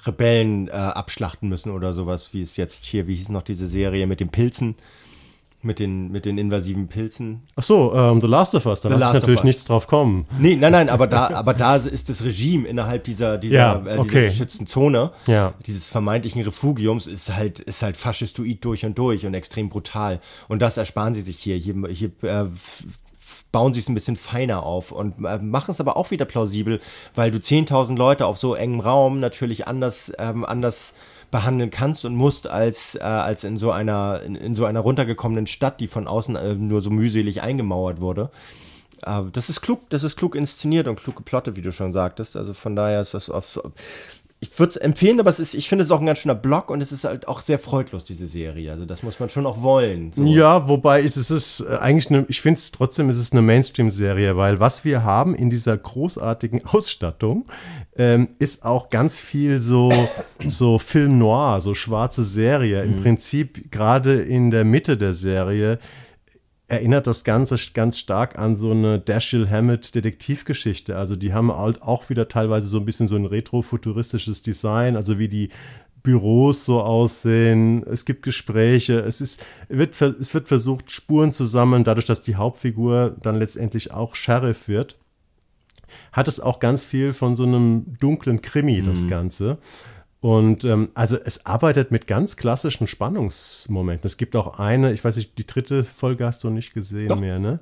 Rebellen äh, abschlachten müssen oder sowas, wie es jetzt hier, wie hieß noch diese Serie mit den Pilzen, mit den, mit den invasiven Pilzen. Ach so, ähm, The Last of Us, da ich natürlich nichts drauf kommen. Nee, nein, nein, aber da, aber da ist das Regime innerhalb dieser, dieser, ja, okay. äh, dieser geschützten Zone, ja. dieses vermeintlichen Refugiums, ist halt, ist halt faschistoid durch und durch und extrem brutal. Und das ersparen sie sich hier. Hier, hier äh, bauen sie es ein bisschen feiner auf und äh, machen es aber auch wieder plausibel, weil du 10.000 Leute auf so engem Raum natürlich anders, ähm, anders behandeln kannst und musst als, äh, als in so einer, in, in, so einer runtergekommenen Stadt, die von außen äh, nur so mühselig eingemauert wurde. Aber das ist klug, das ist klug inszeniert und klug geplottet, wie du schon sagtest. Also von daher ist das auf, ich würde es empfehlen, aber es ist, ich finde es auch ein ganz schöner Block und es ist halt auch sehr freudlos, diese Serie. Also das muss man schon auch wollen. So. Ja, wobei ist es ist äh, eigentlich eine, ich finde es trotzdem, ist es eine Mainstream-Serie, weil was wir haben in dieser großartigen Ausstattung, ähm, ist auch ganz viel so, so Film noir, so schwarze Serie. Im mhm. Prinzip gerade in der Mitte der Serie erinnert das Ganze ganz stark an so eine Dashiell Hammett Detektivgeschichte. Also die haben halt auch wieder teilweise so ein bisschen so ein retrofuturistisches Design, also wie die Büros so aussehen. Es gibt Gespräche. Es ist, wird, es wird versucht, Spuren zu sammeln, dadurch, dass die Hauptfigur dann letztendlich auch Sheriff wird. Hat es auch ganz viel von so einem dunklen Krimi, das mhm. Ganze. Und ähm, also es arbeitet mit ganz klassischen Spannungsmomenten. Es gibt auch eine, ich weiß nicht, die dritte Folge hast du nicht gesehen Doch. mehr, ne?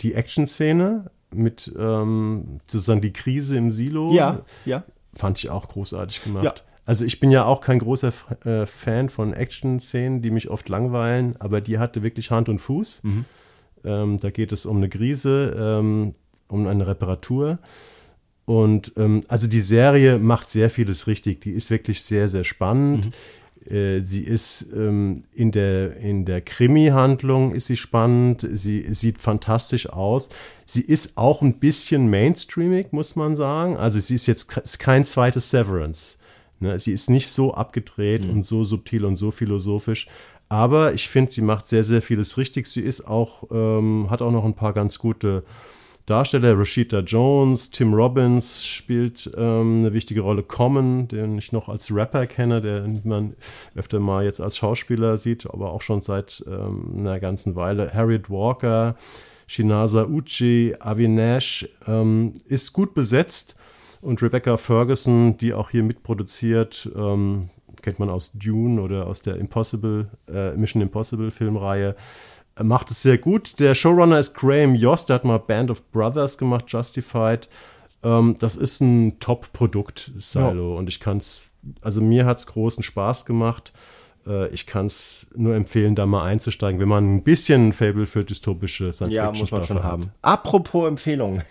Die Action-Szene mit ähm, sozusagen die Krise im Silo. Ja, ja. Fand ich auch großartig gemacht. Ja. Also ich bin ja auch kein großer äh, Fan von Action-Szenen, die mich oft langweilen, aber die hatte wirklich Hand und Fuß. Mhm. Ähm, da geht es um eine Krise, ähm, um eine Reparatur. Und ähm, also die Serie macht sehr vieles richtig. Die ist wirklich sehr, sehr spannend. Mhm. Äh, sie ist ähm, in der, in der Krimi-Handlung ist sie spannend. Sie sieht fantastisch aus. Sie ist auch ein bisschen mainstreamig, muss man sagen. Also sie ist jetzt ist kein zweites Severance. Ne? Sie ist nicht so abgedreht mhm. und so subtil und so philosophisch. Aber ich finde, sie macht sehr, sehr vieles richtig. Sie ist auch, ähm, hat auch noch ein paar ganz gute Darsteller, Rashida Jones, Tim Robbins spielt ähm, eine wichtige Rolle. Common, den ich noch als Rapper kenne, den man öfter mal jetzt als Schauspieler sieht, aber auch schon seit ähm, einer ganzen Weile. Harriet Walker, Shinasa Uchi, Avi Nash ähm, ist gut besetzt und Rebecca Ferguson, die auch hier mitproduziert, ähm, kennt man aus Dune oder aus der Impossible, äh, Mission Impossible Filmreihe macht es sehr gut. Der Showrunner ist Graham Yost, der hat mal Band of Brothers gemacht, Justified. Ähm, das ist ein Top-Produkt, Silo. Ja. Und ich kann es, also mir hat es großen Spaß gemacht. Äh, ich kann es nur empfehlen, da mal einzusteigen, wenn man ein bisschen ein Fable für dystopische Science ja, Fiction muss man schon hat. haben. Apropos Empfehlungen.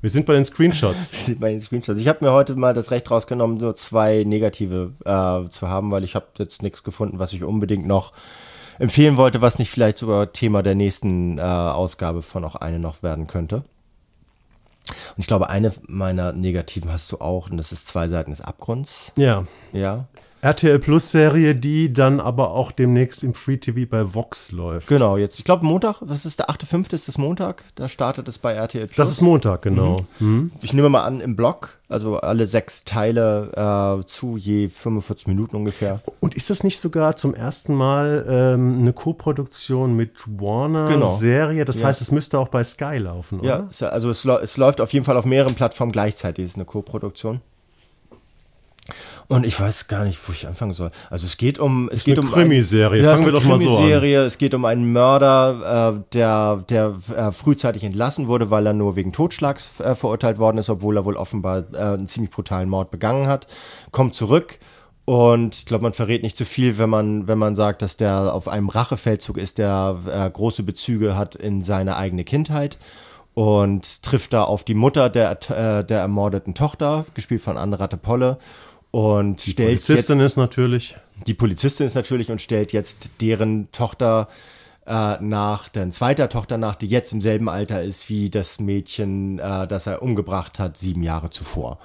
Wir sind bei den Screenshots. bei den Screenshots. Ich habe mir heute mal das Recht rausgenommen, so zwei negative äh, zu haben, weil ich habe jetzt nichts gefunden, was ich unbedingt noch empfehlen wollte, was nicht vielleicht sogar Thema der nächsten äh, Ausgabe von auch eine noch werden könnte. Und ich glaube, eine meiner negativen hast du auch, und das ist zwei Seiten des Abgrunds. Ja. Ja. RTL Plus Serie, die dann aber auch demnächst im Free TV bei Vox läuft. Genau, jetzt, ich glaube Montag, das ist der 8.5. ist das Montag, da startet es bei RTL Plus. Das ist Montag, genau. Mhm. Mhm. Ich nehme mal an, im Blog, also alle sechs Teile äh, zu je 45 Minuten ungefähr. Und ist das nicht sogar zum ersten Mal ähm, eine Co-Produktion mit Warner genau. Serie? Das ja. heißt, es müsste auch bei Sky laufen, oder? Ja, also es, es läuft auf jeden Fall auf mehreren Plattformen gleichzeitig, ist eine Co-Produktion. Und ich weiß gar nicht, wo ich anfangen soll. Also es geht um es geht um Krimiserie. Ja, Fangen wir doch mal so an. Es geht um einen Mörder, äh, der der äh, frühzeitig entlassen wurde, weil er nur wegen Totschlags äh, verurteilt worden ist, obwohl er wohl offenbar äh, einen ziemlich brutalen Mord begangen hat. Kommt zurück und ich glaube, man verrät nicht zu viel, wenn man, wenn man sagt, dass der auf einem Rachefeldzug ist, der äh, große Bezüge hat in seine eigene Kindheit und trifft da auf die Mutter der, äh, der ermordeten Tochter, gespielt von Anne Ratte Polle und die stellt Polizistin jetzt, ist natürlich. Die Polizistin ist natürlich und stellt jetzt deren Tochter äh, nach, deren zweiter Tochter nach, die jetzt im selben Alter ist wie das Mädchen, äh, das er umgebracht hat, sieben Jahre zuvor.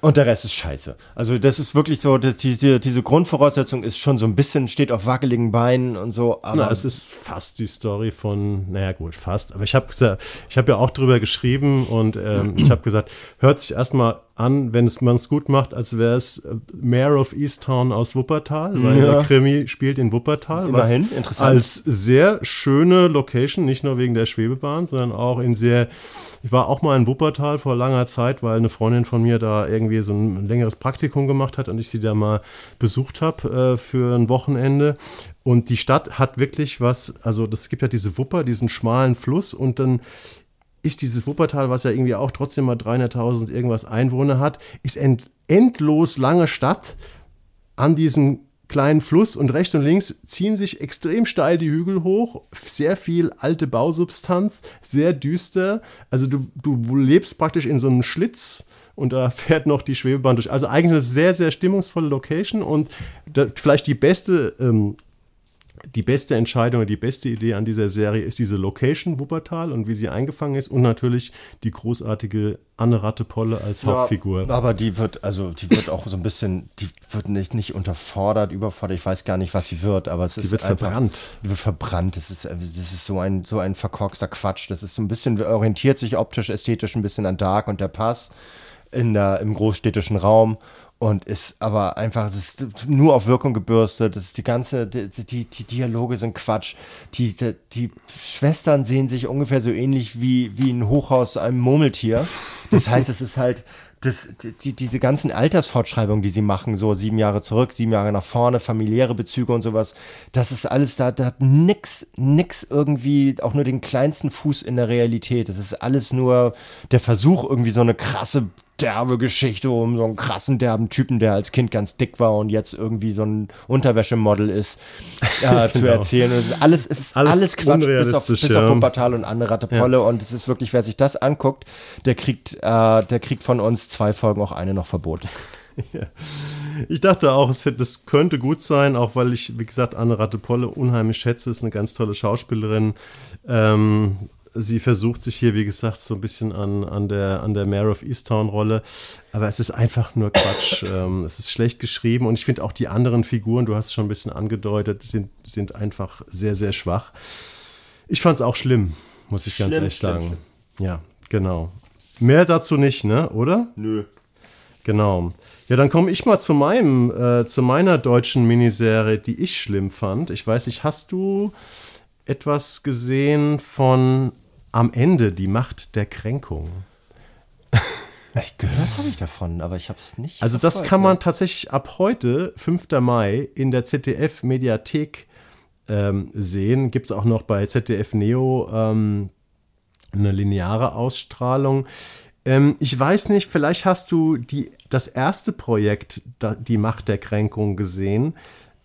Und der Rest ist scheiße. Also das ist wirklich so, dass diese, diese Grundvoraussetzung ist schon so ein bisschen, steht auf wackeligen Beinen und so. Aber Na, es ist fast die Story von, naja gut, fast. Aber ich habe ich hab ja auch drüber geschrieben und ähm, ich habe gesagt, hört sich erstmal an, wenn man es gut macht, als wäre es äh, Mayor of Easttown aus Wuppertal, weil ja. der Krimi spielt in Wuppertal. Immerhin, interessant. Als sehr schöne Location, nicht nur wegen der Schwebebahn, sondern auch in sehr ich war auch mal in Wuppertal vor langer Zeit, weil eine Freundin von mir da irgendwie so ein längeres Praktikum gemacht hat und ich sie da mal besucht habe äh, für ein Wochenende. Und die Stadt hat wirklich was, also das gibt ja diese Wupper, diesen schmalen Fluss und dann ist dieses Wuppertal, was ja irgendwie auch trotzdem mal 300.000 irgendwas Einwohner hat, ist end endlos lange Stadt an diesen kleinen Fluss und rechts und links ziehen sich extrem steil die Hügel hoch, sehr viel alte Bausubstanz, sehr düster. Also du, du lebst praktisch in so einem Schlitz und da fährt noch die Schwebebahn durch. Also eigentlich eine sehr, sehr stimmungsvolle Location und vielleicht die beste ähm, die beste Entscheidung, die beste Idee an dieser Serie ist diese Location Wuppertal und wie sie eingefangen ist und natürlich die großartige Anne Rattepolle als ja, Hauptfigur. Aber die wird, also die wird auch so ein bisschen, die wird nicht, nicht unterfordert, überfordert, ich weiß gar nicht, was sie wird, aber es die ist wird einfach, verbrannt. Die wird verbrannt, das ist, das ist so ein, so ein verkorkster Quatsch, das ist so ein bisschen, orientiert sich optisch, ästhetisch ein bisschen an Dark und der Pass in der, im großstädtischen Raum und ist aber einfach, es ist nur auf Wirkung gebürstet. Das ist die ganze, die, die, die Dialoge sind Quatsch. Die, die, die, Schwestern sehen sich ungefähr so ähnlich wie, wie ein Hochhaus einem Murmeltier. Das heißt, es ist halt, das, die, diese ganzen Altersfortschreibungen, die sie machen, so sieben Jahre zurück, sieben Jahre nach vorne, familiäre Bezüge und sowas, das ist alles da, da hat nix, nix irgendwie, auch nur den kleinsten Fuß in der Realität. Das ist alles nur der Versuch, irgendwie so eine krasse derbe Geschichte um so einen krassen, derben Typen, der als Kind ganz dick war und jetzt irgendwie so ein Unterwäschemodel ist, äh, genau. zu erzählen. Und es ist alles, es ist alles, alles Quatsch, bis auf, bis ja. auf Wuppertal und andere Rattepolle. Ja. Und es ist wirklich, wer sich das anguckt, der kriegt, äh, der kriegt von uns zwei Folgen, auch eine noch verboten. Ich dachte auch, es hätte, das könnte gut sein, auch weil ich, wie gesagt, Anne Rattepolle unheimlich schätze, ist eine ganz tolle Schauspielerin. Ähm, sie versucht sich hier, wie gesagt, so ein bisschen an, an der, an der Mayor of Easttown-Rolle. Aber es ist einfach nur Quatsch. ähm, es ist schlecht geschrieben und ich finde auch die anderen Figuren, du hast es schon ein bisschen angedeutet, sind, sind einfach sehr, sehr schwach. Ich fand es auch schlimm, muss ich ganz schlimm, ehrlich sagen. Schlimm. Ja, genau. Mehr dazu nicht, ne? Oder? Nö. Genau. Ja, dann komme ich mal zu meinem, äh, zu meiner deutschen Miniserie, die ich schlimm fand. Ich weiß nicht, hast du etwas gesehen von am Ende die Macht der Kränkung. Ich gehört habe ich davon, aber ich habe es nicht. Also das kann man tatsächlich ab heute, 5. Mai, in der ZDF-Mediathek ähm, sehen. Gibt es auch noch bei ZDF Neo ähm, eine lineare Ausstrahlung. Ähm, ich weiß nicht, vielleicht hast du die, das erste Projekt, da, die Macht der Kränkung, gesehen.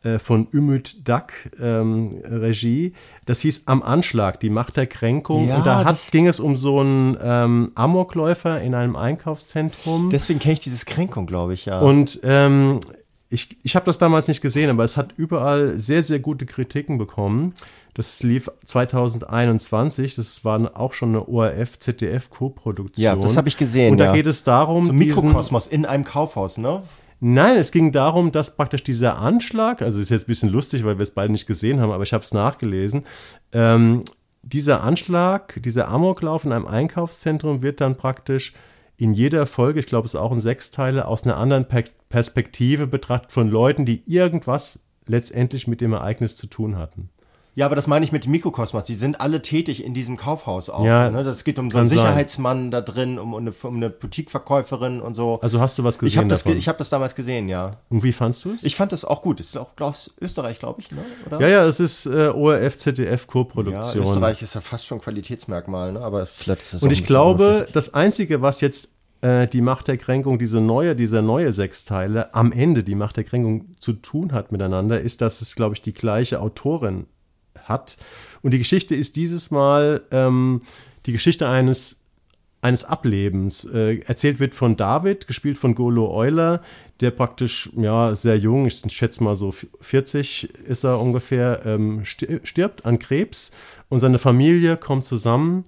Äh, von Ümit Dak ähm, Regie. Das hieß Am Anschlag, die Macht der Kränkung. Ja, und da hat, ging es um so einen ähm, Amokläufer in einem Einkaufszentrum. Deswegen kenne ich dieses Kränkung, glaube ich, ja. Und ähm, ich, ich habe das damals nicht gesehen, aber es hat überall sehr, sehr gute Kritiken bekommen. Das lief 2021. Das war auch schon eine ORF-ZDF-Co-Produktion. Ja, das habe ich gesehen. Und da ja. geht es darum. So Mikrokosmos in einem Kaufhaus, ne? Nein, es ging darum, dass praktisch dieser Anschlag, also ist jetzt ein bisschen lustig, weil wir es beide nicht gesehen haben, aber ich habe es nachgelesen. Ähm, dieser Anschlag, dieser Amoklauf in einem Einkaufszentrum wird dann praktisch in jeder Folge, ich glaube es ist auch in sechs Teile, aus einer anderen Perspektive betrachtet von Leuten, die irgendwas letztendlich mit dem Ereignis zu tun hatten. Ja, aber das meine ich mit Mikrokosmos. Die sind alle tätig in diesem Kaufhaus auch. Ja, ne? Das geht um so einen Sicherheitsmann sein. da drin, um eine, um eine Boutiqueverkäuferin und so. Also hast du was gesehen? Ich habe das, ich hab das damals gesehen, ja. Und wie fandst du es? Ich fand das auch gut. Das ist auch glaub, Österreich, glaube ich, ne? Oder? Ja, ja, es ist äh, ORF, ZDF Co-Produktion. Ja, Österreich ist ja fast schon Qualitätsmerkmal, ne? Aber vielleicht ist das Und ich glaube, das Einzige, was jetzt äh, die Macht der Kränkung, diese neue, diese neue Sechsteile am Ende die Macht der Kränkung zu tun hat miteinander, ist, dass es, glaube ich, die gleiche Autorin hat. Und die Geschichte ist dieses Mal ähm, die Geschichte eines eines Ablebens. Äh, erzählt wird von David, gespielt von Golo Euler, der praktisch, ja, sehr jung, ich schätze mal so 40 ist er ungefähr, ähm, stirbt an Krebs und seine Familie kommt zusammen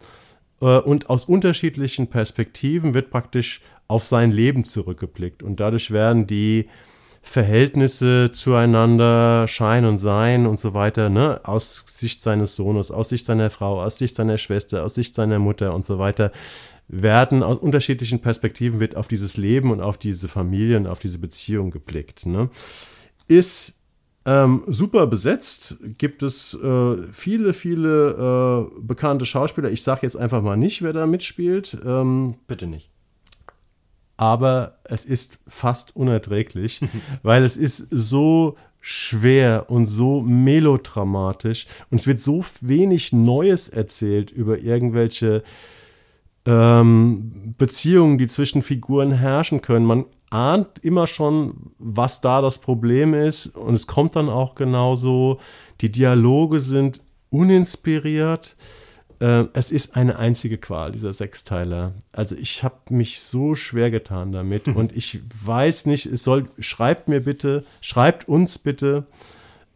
äh, und aus unterschiedlichen Perspektiven wird praktisch auf sein Leben zurückgeblickt und dadurch werden die Verhältnisse zueinander, Schein und Sein und so weiter, ne, aus Sicht seines Sohnes, aus Sicht seiner Frau, aus Sicht seiner Schwester, aus Sicht seiner Mutter und so weiter, werden aus unterschiedlichen Perspektiven wird auf dieses Leben und auf diese Familie und auf diese Beziehung geblickt. Ne. Ist ähm, super besetzt, gibt es äh, viele, viele äh, bekannte Schauspieler. Ich sage jetzt einfach mal nicht, wer da mitspielt. Ähm, Bitte nicht aber es ist fast unerträglich, weil es ist so schwer und so melodramatisch und es wird so wenig Neues erzählt über irgendwelche ähm, Beziehungen, die zwischen Figuren herrschen können. Man ahnt immer schon, was da das Problem ist und es kommt dann auch genauso. Die Dialoge sind uninspiriert. Äh, es ist eine einzige Qual, dieser Sechsteiler. Also ich habe mich so schwer getan damit Mhm. und ich weiß nicht, es soll, schreibt mir bitte, schreibt uns bitte,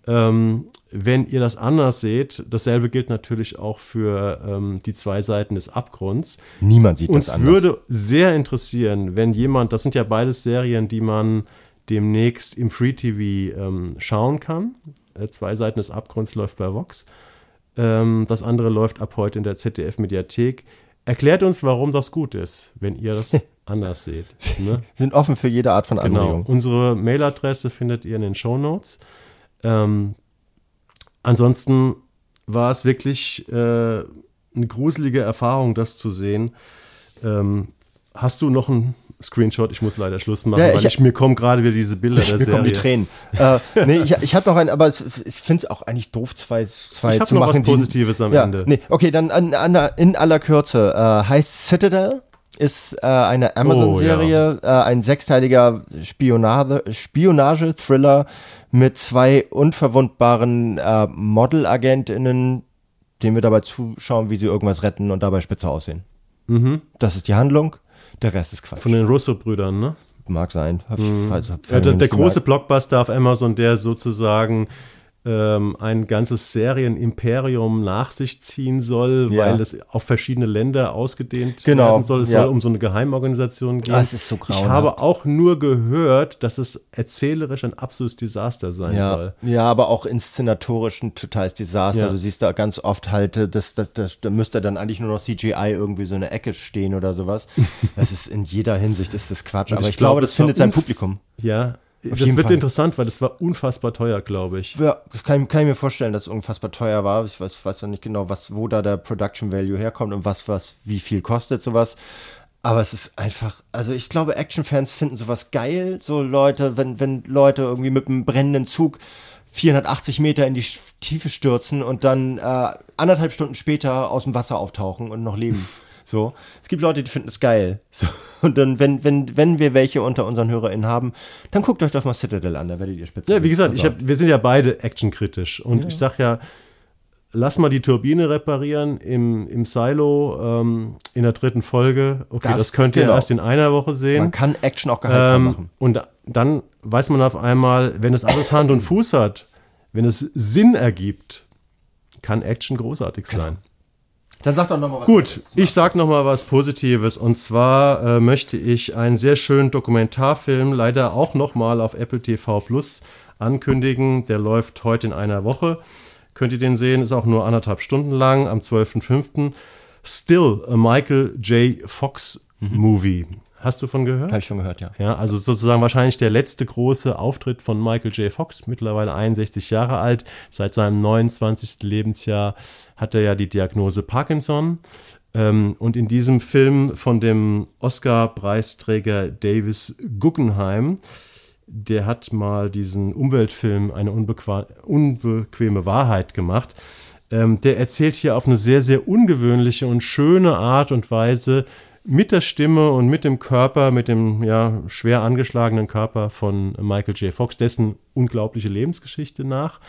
ähm, wenn ihr das anders seht. Dasselbe gilt natürlich auch für ähm, die zwei Seiten des Abgrunds. Niemand sieht Uns das anders. würde sehr interessieren, wenn jemand, das sind ja beides Serien, die man demnächst im Free TV ähm, schauen kann. Äh, zwei Seiten des Abgrunds läuft bei Vox. Ähm, das andere läuft ab heute in der ZDF-Mediathek. Erklärt uns, warum das gut ist, wenn ihr das anders seht. Ne? Wir sind offen für jede Art von Genau. Anregung. Unsere Mailadresse findet ihr in den Show Notes. Ähm, ansonsten war es wirklich äh, eine gruselige Erfahrung, das zu sehen. Ähm, hast du noch einen Screenshot? Ich muss leider Schluss machen, Ja, weil ich- ich, mir kommen gerade wieder diese Bilder der Mir kommen die Serie. Tränen. äh, nee, ich, ich habe noch einen, aber ich finde es auch eigentlich doof, zwei, zwei Ich zu noch machen. was Positives am ja, Ende. Nee, okay, dann an, an, in aller Kürze. Äh, heißt Citadel, ist äh, eine Amazon-Serie, äh, ein sechsteiliger Spionage- Spionage-Thriller mit zwei unverwundbaren äh, Model-AgentInnen, denen wir dabei zuschauen, wie sie irgendwas retten und dabei spitze aussehen. Das ist die Handlung. Der Rest ist Quatsch. Mhm. Von den Russo-Brüdern, ne? Mag sein. Hab, also, hab Ja, der, der große Blockbuster auf Amazon, der sozusagen ähm, ein ganzes Serienimperium nach sich ziehen soll, Ja. weil es auf verschiedene Länder ausgedehnt Genau, werden soll. Es ja. soll um so eine Geheimorganisation gehen. Das ist so ich grauenhaft. habe auch nur gehört, dass es erzählerisch ein absolutes Desaster sein Ja, soll. ja, aber auch inszenatorisch ein totales Desaster. Du siehst da ganz oft halt, das, das, das, da müsste dann eigentlich nur noch CGI irgendwie so eine Ecke stehen oder sowas. Das ist in jeder Hinsicht ist das Quatsch. Und Aber ich ich, glaube, das das findet sein Publikum. Ja, das jeden wird Fall. interessant, weil das war unfassbar teuer, glaube ich. Ja, das kann, kann ich mir vorstellen, dass es unfassbar teuer war. Ich weiß, weiß noch nicht genau, was, wo da der Production Value herkommt und was, was, wie viel kostet sowas. Aber es ist einfach, also ich glaube, Actionfans finden sowas geil. So Leute, wenn, wenn Leute irgendwie mit einem brennenden Zug 480 Meter in die Tiefe stürzen und dann äh, anderthalb Stunden später aus dem Wasser auftauchen und noch leben. So. Es gibt Leute, die finden es geil. So. Und dann, wenn, wenn, wenn wir welche unter unseren HörerInnen haben, dann guckt euch doch mal Citadel an, da werdet ihr spitze. Ja, wie gesagt, ich hab, wir sind ja beide actionkritisch. Und ich sag ja, lass mal die Turbine reparieren im, im Silo ähm, in der dritten Folge. Okay, das, Das- könnt ihr genau. erst in einer Woche sehen. Man kann Action auch gehaltvoll Ähm, machen. und dann weiß man auf einmal, wenn es alles Hand und Fuß hat, wenn es Sinn ergibt, kann Action großartig sein. Dann sag doch nochmal was. Gut, ich sag noch mal was Positives und zwar äh, möchte ich einen sehr schönen Dokumentarfilm leider auch noch mal auf Apple TV Plus ankündigen. Der läuft heute in einer Woche. Könnt ihr den sehen? Ist auch nur anderthalb Stunden lang am 12.05. Still a Michael J. Fox Movie. Hast du von gehört? Habe ich schon gehört, ja. Ja, also sozusagen wahrscheinlich der letzte große Auftritt von Michael J. Fox, mittlerweile 61 Jahre alt. Seit seinem 29. Lebensjahr hat er ja die Diagnose Parkinson. Ähm, und in diesem Film von dem Oscar-Preisträger Davis Guggenheim, der hat mal diesen Umweltfilm Eine unbequeme Wahrheit gemacht. Ähm, der erzählt hier auf eine sehr, sehr ungewöhnliche und schöne Art und Weise mit der Stimme und mit dem Körper, mit dem ja, schwer angeschlagenen Körper von Michael J. Fox, dessen unglaubliche Lebensgeschichte nach.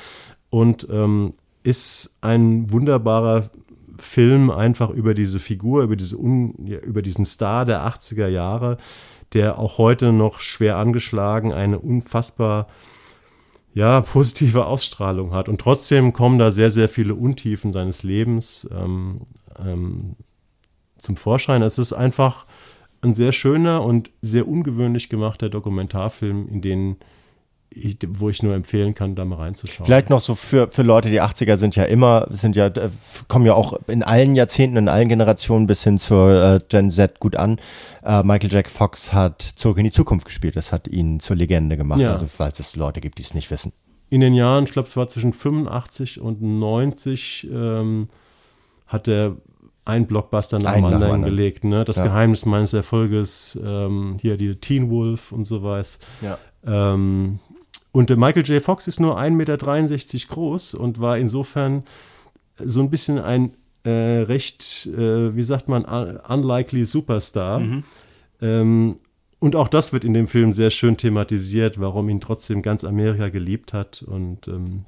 Und ähm, ist ein wunderbarer Film einfach über diese Figur, über, diese un, ja, über diesen Star der 80er Jahre, der auch heute noch schwer angeschlagen eine unfassbar ja, positive Ausstrahlung hat. Und trotzdem kommen da sehr, sehr viele Untiefen seines Lebens ähm, ähm, zum Vorschein. Es ist einfach ein sehr schöner und sehr ungewöhnlich gemachter Dokumentarfilm, in den ich, wo ich nur empfehlen kann, da mal reinzuschauen. Vielleicht noch so für, für Leute, die 80er sind ja immer, sind ja, äh, kommen ja auch in allen Jahrzehnten, in allen Generationen bis hin zur äh, Gen Z gut an. Äh, Michael Jack Fox hat Zurück in die Zukunft gespielt. Das hat ihn zur Legende gemacht. Ja. Also falls es Leute gibt, die es nicht wissen. in den Jahren, ich glaube, es war zwischen 85 und 90, ähm, hat er einen Blockbuster nach dem anderen anderen. gelegt. Ne? Das Ja. Geheimnis meines Erfolges, ähm, hier die Teen Wolf und so was. Ja. Ähm, und der Michael J. Fox ist nur 1,63 Meter groß und war insofern so ein bisschen ein äh, recht, äh, wie sagt man, un unlikely Superstar. Ähm, und auch das wird in dem Film sehr schön thematisiert, warum ihn trotzdem ganz Amerika geliebt hat. Und, ähm,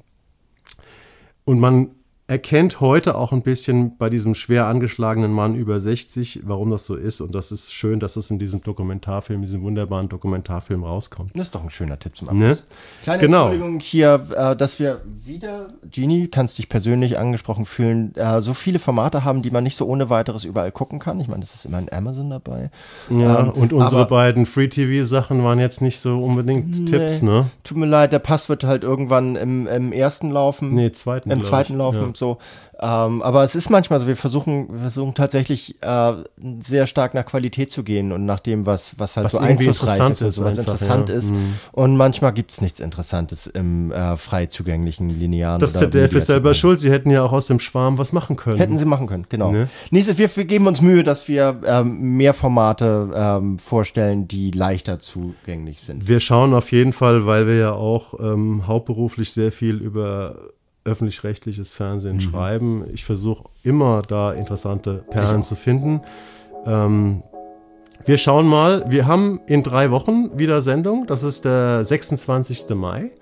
und man erkennt heute auch ein bisschen bei diesem schwer angeschlagenen Mann über 60, warum das so ist. Und das ist schön, dass es in diesem Dokumentarfilm, diesem wunderbaren Dokumentarfilm rauskommt. Das ist doch ein schöner Tipp zum Abschluss. Ne? Kleine Genau. Entschuldigung hier, äh, dass wir wieder, Genie, kannst dich persönlich angesprochen fühlen, äh, so viele Formate haben, die man nicht so ohne weiteres überall gucken kann. Ich meine, es ist immer ein Amazon dabei. Ja, Ähm, und unsere beiden Free-TV-Sachen waren jetzt nicht so unbedingt Tipps, ne? Tut mir leid, der Pass wird halt irgendwann im, im ersten laufen. Nee, zweiten. Im zweiten ich. laufen, Ja. So. Ähm, aber es ist manchmal so, wir versuchen, wir versuchen tatsächlich äh, sehr stark nach Qualität zu gehen und nach dem, was, was halt Was so einflussreich ist, und ist was einfach, interessant ja. ist. Mhm. Und manchmal gibt es nichts Interessantes im äh, frei zugänglichen linearen. Das ZDF ist selber schuld. Sie hätten ja auch aus dem Schwarm was machen können. Hätten sie machen können, genau. Ne? Nächstes, wir, wir geben uns Mühe, dass wir ähm, mehr Formate ähm, vorstellen, die leichter zugänglich sind. Wir schauen auf jeden Fall, weil wir ja auch ähm, hauptberuflich sehr viel über öffentlich-rechtliches Fernsehen schreiben. Ich versuche immer da interessante Perlen zu finden. Ähm, wir schauen mal. Wir haben in drei Wochen wieder Sendung. Das ist der 26. Mai.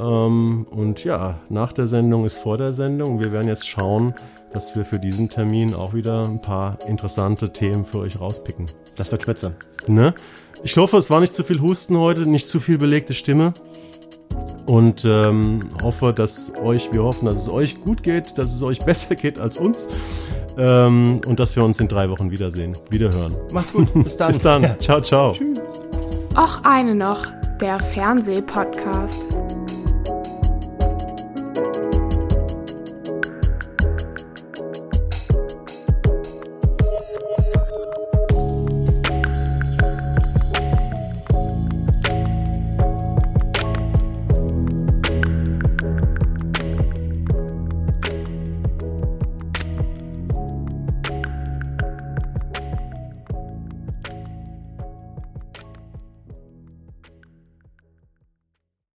Ähm, und ja, nach der Sendung ist vor der Sendung. Wir werden jetzt schauen, dass wir für diesen Termin auch wieder ein paar interessante Themen für euch rauspicken. Das wird spitze. Ne? Ich hoffe, es war nicht zu viel Husten heute, nicht zu viel belegte Stimme. Und ähm, hoffe, dass euch, wir hoffen, dass es euch gut geht, dass es euch besser geht als uns. Ähm, und dass wir uns in drei Wochen wiedersehen, wiederhören. Macht's gut. Bis dann. Bis dann. Ja. Ciao, ciao. Och eine noch, der Fernsehpodcast.